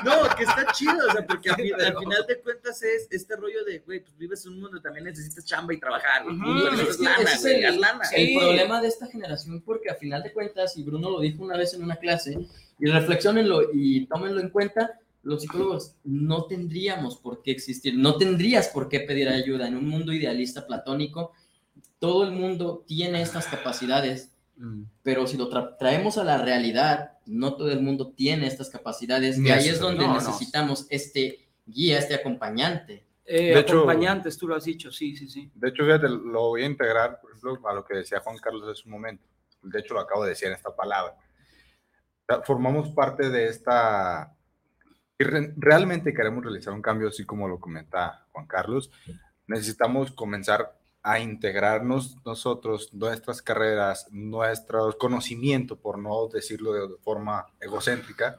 No, que está chido, o sea, porque al, al *laughs* final de cuentas es este rollo de, güey, pues vives en un mundo, también necesitas chamba y trabajar. güey. Ujú, es es que lana, ese es güey, el, haz lana. el problema de esta generación, porque a final de cuentas, y Bruno lo dijo una vez en una clase, y reflexionenlo y tómenlo en cuenta, los psicólogos no tendríamos por qué existir, no tendrías por qué pedir ayuda. En un mundo idealista platónico, todo el mundo tiene estas capacidades, pero si lo tra- traemos a la realidad, no todo el mundo tiene estas capacidades, y ahí es donde No, no. necesitamos este guía, este acompañante. Eh, De hecho- acompañantes, tú lo has dicho, sí, sí, sí. De hecho, fíjate, lo voy a integrar, por ejemplo, a lo que decía Juan Carlos hace un momento. De hecho, lo acabo de decir en esta palabra. Formamos parte de esta... Si re- realmente queremos realizar un cambio, así como lo comenta Juan Carlos, necesitamos comenzar a integrarnos nosotros, nuestras carreras, nuestro conocimiento, por no decirlo de forma egocéntrica,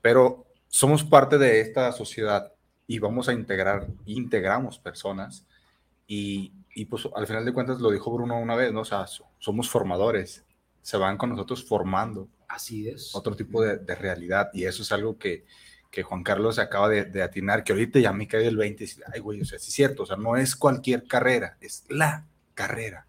pero somos parte de esta sociedad y vamos a integrar, integramos personas y, y, pues al final de cuentas lo dijo Bruno una vez, ¿no? O sea, so- somos formadores, se van con nosotros formando Así es. otro tipo de, de realidad y eso es algo que, que Juan Carlos acaba de, de atinar, que ahorita ya me cae el 20 y dice, ay güey, o sea, sí es cierto, o sea, no es cualquier carrera, es la carrera,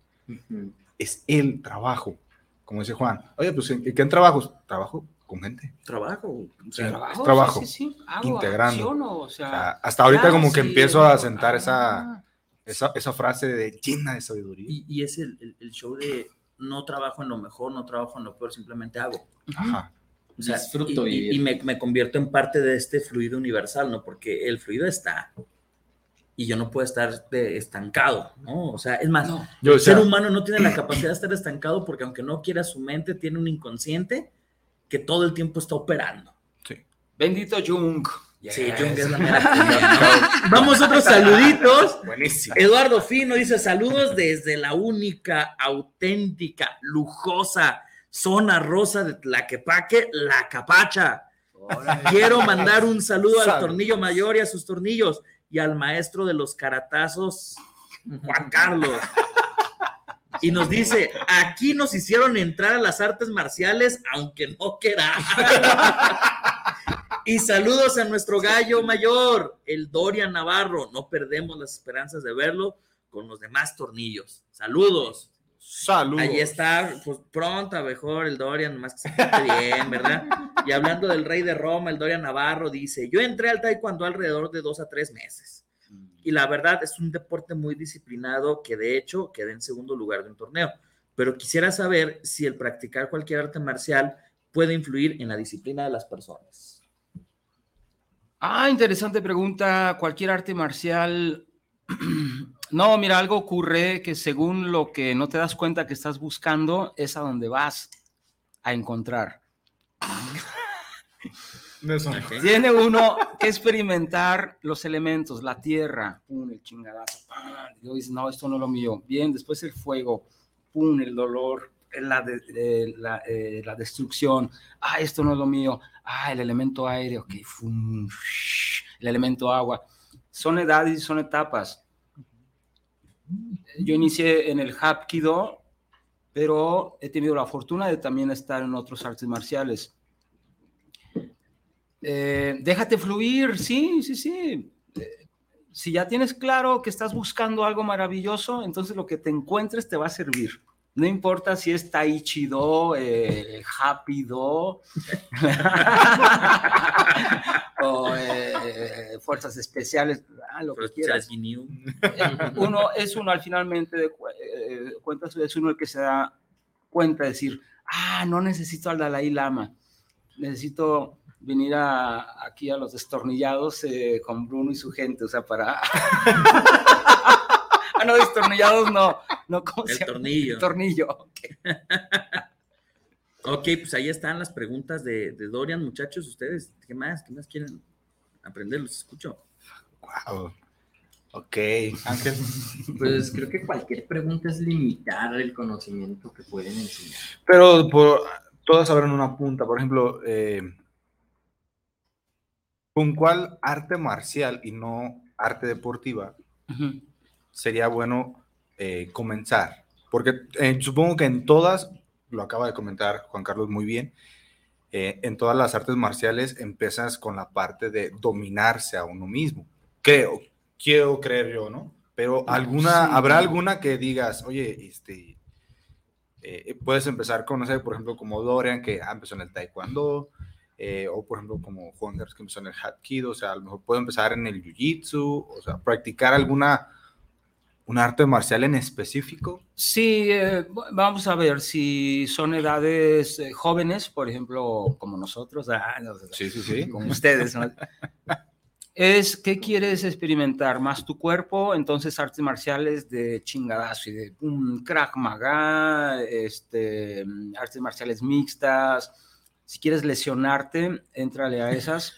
es el trabajo, como dice Juan. Oye, pues ¿en, en qué trabajos? Trabajo con gente. Trabajo. O sea, Trabajo, trabajo, sí, sí, sí. Hago, integrando. acciono, o sea, O sea, hasta ahorita como que empiezo a sentar ah. esa, esa, esa frase de llena de sabiduría. Y, y es el, el- el show de no trabajo en lo mejor, no trabajo en lo peor, simplemente hago. Ajá. O sea, Disfruto y, y- vivir. y me, me convierto en parte de este fluido universal, ¿no? Porque el fluido está y yo no puedo estar de- estancado, ¿no? O sea, es más, Yo, o el ser sea- humano no tiene la capacidad de estar estancado porque aunque no quiera su mente, tiene un inconsciente que todo el tiempo está operando. Bendito Jung. Sí, Jung es la mera *laughs* ¿no? Vamos a otros saluditos. Buenísimo. Eduardo Fino dice saludos desde la única, auténtica, lujosa zona rosa de Tlaquepaque, La Capacha. Quiero mandar un saludo al tornillo mayor y a sus tornillos y al maestro de los caratazos, Juan Carlos. Y nos dice, aquí nos hicieron entrar a las artes marciales, aunque no queramos. Y saludos a nuestro gallo mayor, el Dorian Navarro. No perdemos las esperanzas de verlo con los demás tornillos. Saludos. Saludos. Ahí está, pues pronto, a mejor el Dorian, más que se porte bien, ¿verdad? Y hablando del rey de Roma, el Dorian Navarro dice: Yo entré al taekwondo alrededor de dos a tres meses. Y la verdad es un deporte muy disciplinado que de hecho queda en segundo lugar de un torneo. Pero quisiera saber si el practicar cualquier arte marcial puede influir en la disciplina de las personas. Ah, interesante pregunta. Cualquier arte marcial. *clears throat* No, mira, algo ocurre que según lo que no te das cuenta que estás buscando, es a donde vas a encontrar. Tiene uno que experimentar los elementos, la tierra, pum, el chingadazo, dices, no, esto no es lo mío. Bien, después el fuego, pum, el dolor, la, de- eh, la, eh, la destrucción, ah, esto no es lo mío, ah, el elemento aire, ok, fum, el elemento agua. Son edades y son etapas. Yo inicié en el Hapkido, pero he tenido la fortuna de también estar en otros artes marciales. Eh, déjate fluir, sí, sí, sí. Eh, si ya tienes claro que estás buscando algo maravilloso, entonces lo que te encuentres te va a servir. No importa si es Tai Chi Do, eh, Happy Do, *laughs* o eh, Fuerzas Especiales, ah, lo que quieras. Eh, Uno es uno al finalmente de eh, cuentas, es uno el que se da cuenta de decir, ah, no necesito al Dalai Lama, necesito venir a, aquí a los destornillados con Bruno y su gente, o sea, para... *laughs* ah, no, destornillados no, no, ¿cómo El se llama? tornillo. Tornillo, ok. *laughs* Ok, pues ahí están las preguntas de, de Dorian, muchachos. Ustedes, ¿qué más? ¿Qué más quieren aprender? Los escucho. Wow. Ok, Ángel. Pues creo que cualquier pregunta es limitar el conocimiento que pueden enseñar. Pero por, todas abren una punta. Por ejemplo, eh, ¿con cuál arte marcial y no arte deportiva sería bueno eh, comenzar? Porque eh, supongo que en todas, lo acaba de comentar Juan Carlos muy bien, eh, en todas las artes marciales empiezas con la parte de dominarse a uno mismo. Creo, quiero creer yo, ¿no? Pero alguna, Sí. habrá alguna que digas, oye, este, eh, puedes empezar con, no sé, por ejemplo, como Dorian, que ah, empezó en el Taekwondo, eh, o por ejemplo, como Juan Carlos, que empezó en el Hapkido, o sea, a lo mejor puedo empezar en el Jiu-Jitsu, o sea, practicar alguna, un arte marcial en específico. Sí, eh, vamos a ver si son edades eh, jóvenes, por ejemplo, como nosotros, ah, no, Sí, sí, sí. como ustedes. ¿no? Es, ¿qué quieres experimentar? ¿Más tu cuerpo? Entonces, artes marciales de chingadazo y de un crack maga, este, mm, artes marciales mixtas. Si quieres lesionarte, éntrale a esas.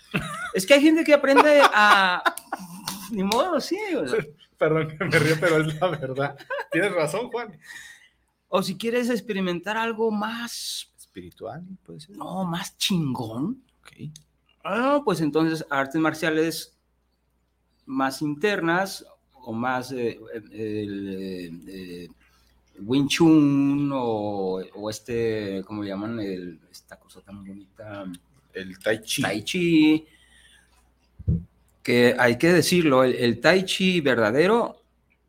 es que hay gente que aprende a... Ni modo, sí. o sea. Perdón que me río, pero es la verdad. Tienes razón, Juan. O si quieres experimentar algo más espiritual, puede ser. No, más chingón. Ah, pues entonces artes marciales más internas o más eh, eh, el, eh, eh, Wing Chun o, o este, ¿cómo le llaman? El- esta cosa tan bonita. El Tai Chi. Tai Chi. Que hay que decirlo, el, el Tai Chi verdadero,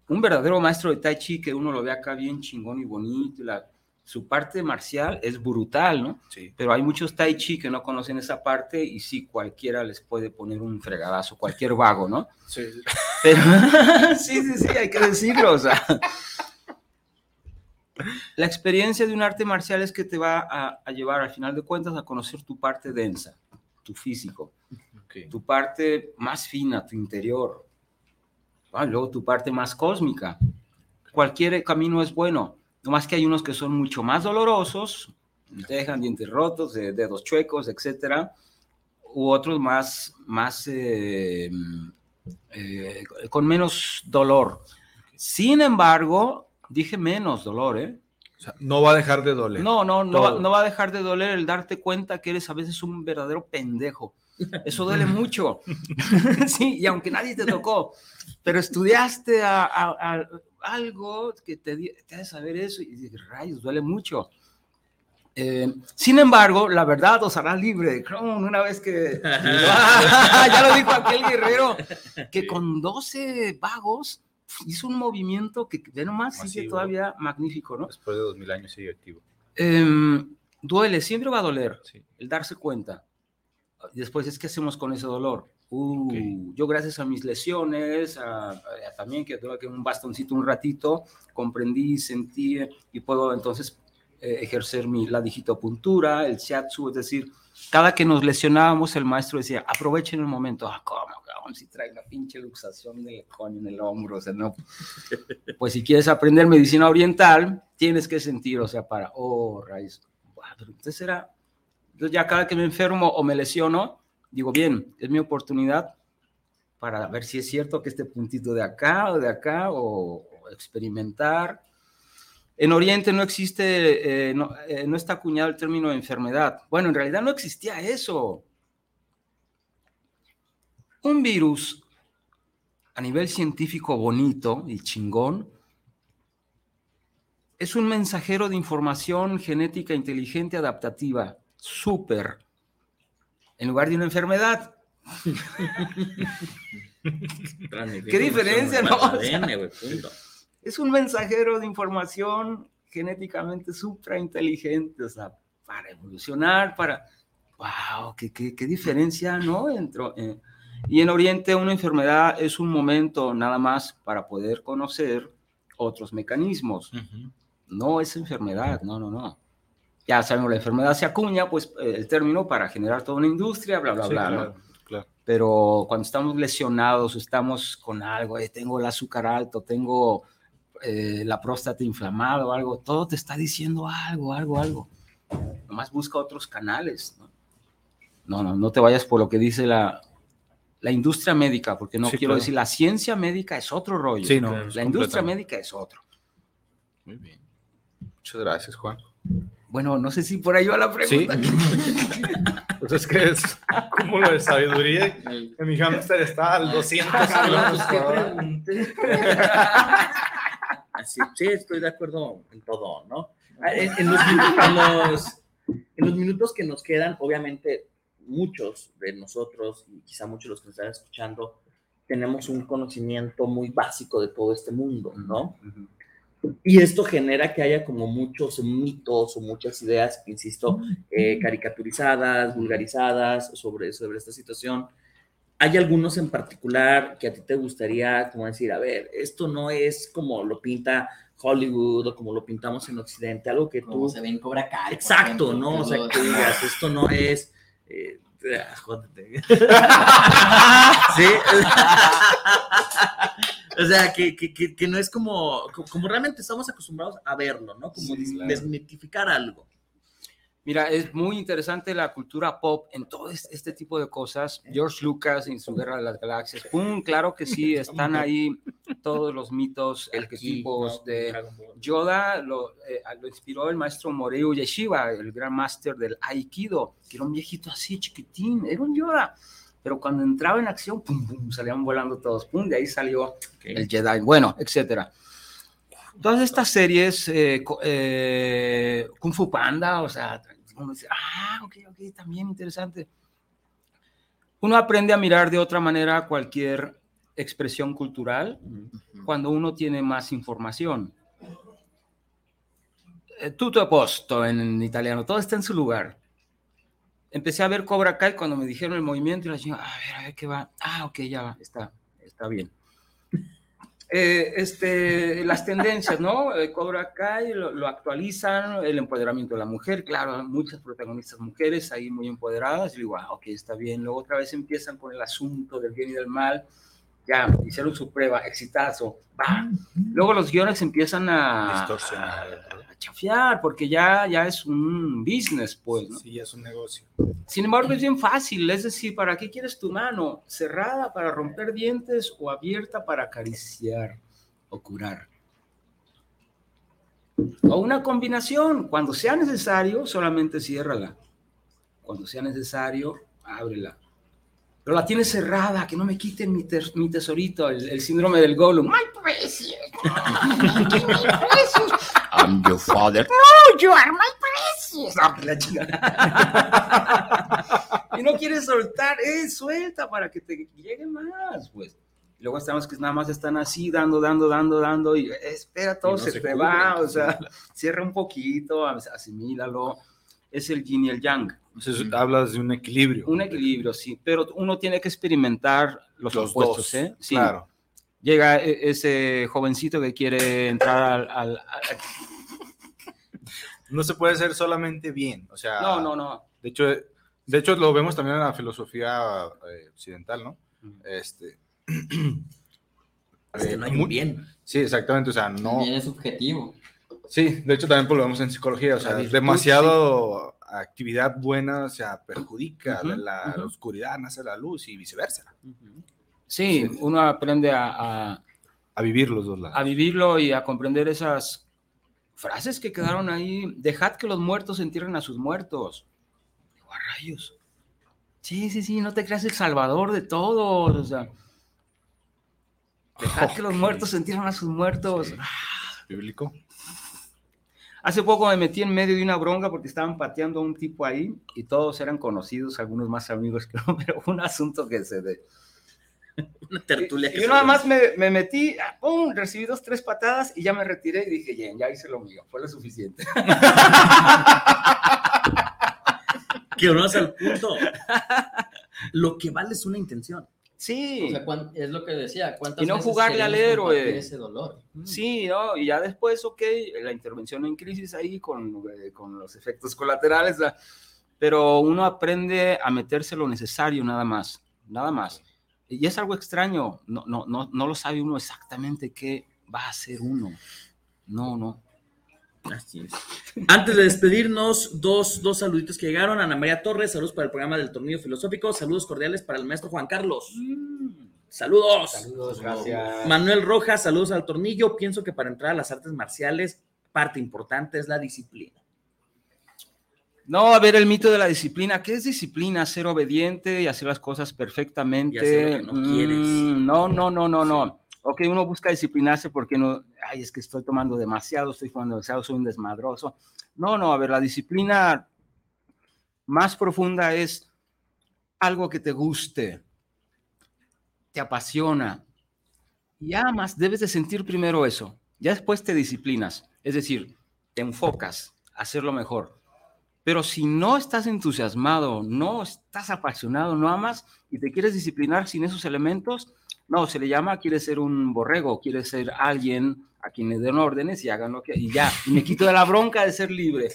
un verdadero maestro de Tai Chi que uno lo ve acá bien chingón y bonito, la, su parte marcial es brutal, ¿no? Sí. Pero hay muchos Tai Chi que no conocen esa parte y sí, cualquiera les puede poner un fregadazo, cualquier vago, ¿no? Sí. *laughs* Pero, *laughs* sí, sí, sí, hay que decirlo, o sea. La experiencia de un arte marcial es que te va a, a llevar, al final de cuentas, a conocer tu parte densa, tu físico, tu parte más fina, tu interior, Ah, luego tu parte más cósmica. Cualquier camino es bueno, nomás que hay unos que son mucho más dolorosos, te dejan dientes rotos, de- dedos chuecos, etcétera, u otros más, más eh, eh, con menos dolor. Sin embargo, dije menos dolor, ¿eh? no va a dejar de doler. No, no, no, va- no va a dejar de doler el darte cuenta que eres a veces un verdadero pendejo. Eso duele mucho. *laughs* sí, y aunque nadie te tocó, pero estudiaste a- a- a- algo que te, te hace saber eso y dices, rayos, duele mucho. Eh, sin embargo, la verdad os hará libre. Una vez que *laughs* *laughs* ya lo dijo aquel guerrero, que con 12 vagos hizo un movimiento que de nomás sigue Masivo. todavía magnífico, ¿no? Después de dos mil años sigue activo. Em, duele, siempre va a doler el darse cuenta. Y Después es qué hacemos con ese dolor. Uh, Yo gracias a mis lesiones, a, a- también que tuve que un bastoncito un ratito, comprendí, sentí y puedo entonces eh, ejercer mi, la digitopuntura, el shiatsu, es decir, cada que nos lesionábamos el maestro decía, aprovechen el momento. Ah, ¿cómo, cabrón? Si trae una pinche luxación del coño en el hombro, o sea, no. *laughs* Pues si quieres aprender medicina oriental, tienes que sentir, o sea, para, oh, raíz. Entonces era, entonces ya cada que me enfermo o me lesiono, digo, bien, es mi oportunidad para ver si es cierto que este puntito de acá o de acá, o, experimentar. En Oriente no existe, eh, no, eh, no está acuñado el término de enfermedad. Bueno, en realidad no existía eso. Un virus a nivel científico bonito y chingón es un mensajero de información genética inteligente adaptativa, súper, en lugar de una enfermedad. ¿Qué diferencia, no? Es un mensajero de información genéticamente supra inteligentes, o sea, para evolucionar, para... ¡Wow! ¿Qué, qué, qué diferencia, no? Entro, eh, y en Oriente una enfermedad es un momento nada más para poder conocer otros mecanismos. No es enfermedad, no, no, no. Ya sabemos, la enfermedad se acuña, pues eh, el término para generar toda una industria, bla, bla, Sí, bla. ¿no? claro, claro. Pero cuando estamos lesionados, estamos con algo, eh, tengo el azúcar alto, tengo eh, la próstata inflamada o algo, todo te está diciendo algo, algo, algo. Nomás busca otros canales. No, no, no, no te vayas por lo que dice la, la industria médica, porque no Sí, quiero claro. decir, la ciencia médica es otro rollo. Sí, no, la industria médica es otro. Muy bien. Muchas gracias, Juan. Bueno, no sé si por ahí va la Sí. pregunta. *laughs* Pues es que es cúmulo de sabiduría. que Mi hamster está al 200 kilómetros por hora. *laughs* Así, sí, estoy de acuerdo en todo, ¿no? Ah, En, en los, *laughs* minu- en los- en los minutos que nos quedan, obviamente, muchos de nosotros, y quizá muchos de los que nos están escuchando, tenemos un conocimiento muy básico de todo este mundo, ¿no? Y esto genera que haya como muchos mitos o muchas ideas, insisto, eh, caricaturizadas, vulgarizadas sobre, sobre esta situación. ¿Hay algunos en particular que a ti te gustaría como decir, a ver, esto no es como lo pinta Hollywood o como lo pintamos en Occidente, algo que Como tú... se ve en Cobra Kai, Exacto, ejemplo, ¿no? O sea, que digas, *laughs* esto no es... eh, ah, jódete. *laughs* *laughs* sí. O sea, que, que, que, que no es como, como, realmente estamos acostumbrados a verlo, ¿no? Como Sí, claro. desmitificar algo. Mira, es muy interesante la cultura pop en todo es- este tipo de cosas. George Lucas en su Guerra de las Galaxias. ¡Pum! Claro que sí, *laughs* están ahí todos los mitos, arquetipos de Yoda. Lo, eh, lo inspiró el maestro Moreu Yeshiva, el gran máster del Aikido, que era un viejito así chiquitín, era un Yoda. Pero cuando entraba en acción, ¡pum! pum salían volando todos. ¡Pum! De ahí salió el Jedi. Bueno, etcétera. Todas estas series, eh, eh, Kung Fu Panda, o sea, uno dice, ah, ok, ok, también interesante. Uno aprende a mirar de otra manera cualquier expresión cultural cuando uno tiene más información. Eh, Tutto a posto en italiano, todo está en su lugar. Empecé a ver Cobra Kai cuando me dijeron el movimiento y la señora, a ver, a ver qué va. Ah, ok, ya va, está, está bien. *laughs* Eh, este, las tendencias, ¿no? Eh, Cobra Kai lo, lo actualizan, el empoderamiento de la mujer, claro, muchas protagonistas mujeres ahí muy empoderadas, y digo, ah, ok, está bien. Luego otra vez empiezan con el asunto del bien y del mal, ya, hicieron su prueba, exitazo, va. Luego los guiones empiezan a, Distorsionar. a chafiar, porque ya, ya es un business, pues, ¿no? Sí, es un negocio. Sin embargo, es bien fácil, es decir, ¿para qué quieres tu mano? ¿Cerrada para romper dientes o abierta para acariciar o curar? O una combinación, cuando sea necesario, solamente ciérrala. Cuando sea necesario, ábrela. Pero la tienes cerrada, que no me quiten mi, tes- mi tesorito, el, el síndrome del Gollum. ¡My precious! *laughs* ¡My precious! I'm your father. No, you are my precious. Ah, *laughs* y no quieres soltar, eh, suelta para que te llegue más, pues. Y luego estamos que nada más están así, dando, dando, dando, dando, y espera, todo Y no se, se te cubre, va, o sea, cierra un poquito, as- asimílalo. Es el yin y el yang. Entonces hablas de un equilibrio. Un equilibrio, sí, pero uno tiene que experimentar los, Los opuestos, dos, ¿eh? Sí. claro. Llega e- ese jovencito que quiere entrar al... al- al- No se puede ser solamente bien. O sea, No, no, no. De hecho, de hecho lo vemos también en la filosofía eh, occidental, ¿no? Este. *clears throat* Es que eh, no hay un muy- bien. Sí, exactamente. O sea, no. Bien es subjetivo. Sí, de hecho también pues, lo vemos en psicología, o sea, virtud, demasiado actividad buena, o sea, perjudica, la, oscuridad nace la luz y viceversa. Sí, uno aprende a, a, A vivir los dos lados. a vivirlo y a comprender esas frases que quedaron ahí. Dejad que los muertos entierren a sus muertos. Digo, a rayos. Sí, sí, sí, no te creas el salvador de todos. O sea, dejad que los muertos entierren a sus muertos. Bíblico. Hace poco me metí en medio de una bronca porque estaban pateando a un tipo ahí y todos eran conocidos, algunos más amigos que *laughs* no, pero fue un asunto que se de... *laughs* Una tertulia. Y yo nada más me, me metí, ah, pum, recibí dos, tres patadas y ya me retiré y dije, bien, ya hice lo mío, fue lo suficiente. *laughs* que no al punto. Lo que vale es una intención. Sí. O sea, es lo que decía. ¿cuántas Y no veces jugarle al héroe. Ese dolor. Sí, ¿no? Y ya después, ok, la intervención en crisis ahí con, eh, con los efectos colaterales, pero uno aprende a meterse lo necesario nada más, nada más. Y es algo extraño, no, no, no, no lo sabe uno exactamente qué va a hacer uno. No, no. Así es. Antes de despedirnos, dos, dos saluditos que llegaron. Ana María Torres, saludos para el programa del Tornillo Filosófico. Saludos cordiales para el maestro Juan Carlos. Saludos. Saludos, gracias. Manuel Rojas, saludos al Tornillo. Pienso que para entrar a las artes marciales, parte importante es la disciplina. No, a ver, el mito de la disciplina. ¿Qué es disciplina? Ser obediente y hacer las cosas perfectamente. Y hacer lo que no quieres. Mm, No, no, no, no, no. Ok, uno busca disciplinarse porque no, ay, es que estoy tomando demasiado, estoy tomando demasiado, soy un desmadroso. No, no, a ver, la disciplina más profunda es algo que te guste, te apasiona y amas, debes de sentir primero eso. Ya después te disciplinas, es decir, te enfocas a hacerlo mejor. Pero si no estás entusiasmado, no estás apasionado, no amas y te quieres disciplinar sin esos elementos, no, se le llama, quiere ser un borrego, quiere ser alguien a quien le den órdenes y hagan lo que, y ya, me quito de la bronca de ser libre.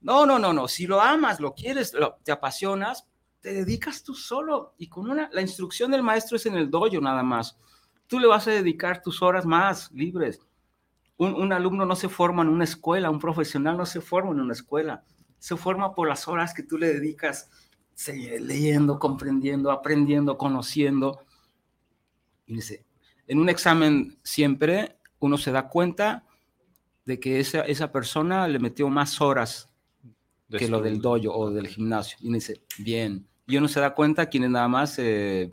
No, no, no, no, si lo amas, lo quieres, lo- te apasionas, te dedicas tú solo y con una, la instrucción del maestro es en el dojo nada más. Tú le vas a dedicar tus horas más libres. Un, un alumno no se forma en una escuela, un profesional no se forma en una escuela, se forma por las horas que tú le dedicas leyendo, comprendiendo, aprendiendo, conociendo. Y dice, en un examen siempre uno se da cuenta de que esa, esa persona le metió más horas De que lo del dojo o del gimnasio. Y dice, bien. Y uno se da cuenta quienes nada más eh,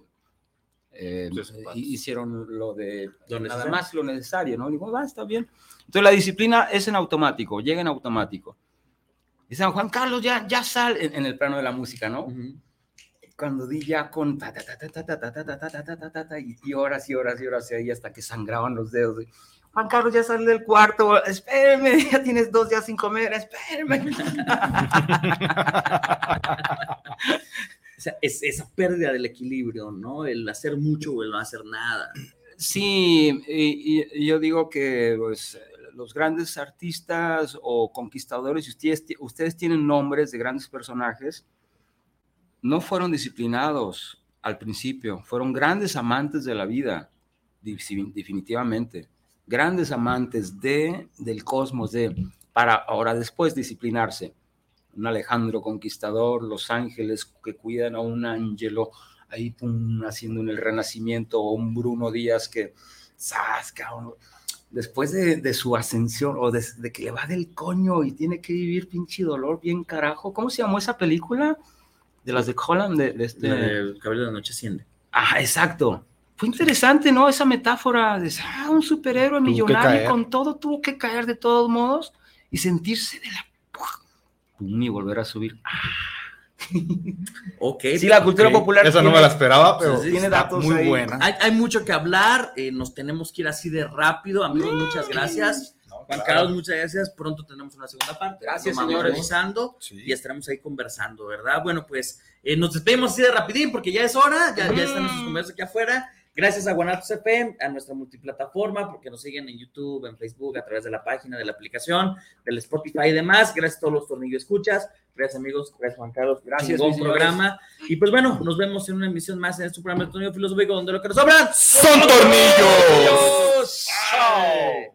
eh, hicieron lo de Lo nada más lo necesario, ¿no? Digo, va, está bien. Entonces la disciplina es en automático, llega en automático. Dicen, Juan Carlos, ya, ya sal en, en el plano de la música, ¿no? Cuando di ya con ta, ta, ta, ta, ta, ta, ta, ta, ta, ta, ta, ta, ta, ta, y, horas y horas y horas y ahí hasta que sangraban los dedos. Juan Carlos, ya sal del cuarto, espéreme, ya tienes dos días sin comer, espéreme. O sea, es esa pérdida del equilibrio, ¿no? El hacer mucho o el no hacer nada. Sí, y, yo digo que pues, los grandes artistas o conquistadores, ustedes tienen nombres de grandes personajes, no fueron disciplinados al principio, fueron grandes amantes de la vida, definitivamente, grandes amantes de, del cosmos, de, para ahora después disciplinarse. Un Alejandro Conquistador, los ángeles que cuidan a un ángelo, ahí haciendo en el renacimiento, o un Bruno Díaz que, ¡zas, cabrón! después de, de su ascensión, o de, de que va del coño y tiene que vivir pinche dolor bien carajo, ¿cómo se llamó esa película? De las de Holland, de, de este... El cabello de la noche asciende. Ah, exacto. Fue interesante, ¿no? Esa metáfora de ah, un superhéroe millonario con todo tuvo que caer de todos modos y sentirse de la pum, y volver a subir. *laughs* Ok. Sí, la cultura popular Esa no me la esperaba, pero Sí, tiene está datos muy buena. Hay, hay mucho que hablar, eh, nos tenemos que ir así de rápido. Amigos, muchas gracias. Juan. Carlos, muchas gracias. Pronto tenemos una segunda parte. Gracias, revisando y estaremos ahí conversando, ¿verdad? Bueno, pues eh, nos despedimos así de rapidín porque ya es hora, ya, ya están nuestros conversos aquí afuera. Gracias a Guanatos FM, a nuestra multiplataforma, porque nos siguen en YouTube, en Facebook, a través de la página, de la aplicación, del Spotify y demás. Gracias a todos los tornillos escuchas. Gracias, amigos. Gracias, Juan Carlos. Gracias, señores. programa. Y pues bueno, nos vemos en una emisión más en este programa de Tornillo Filosófico, donde lo que nos sobran ¡Son tornillos! ¡Chao!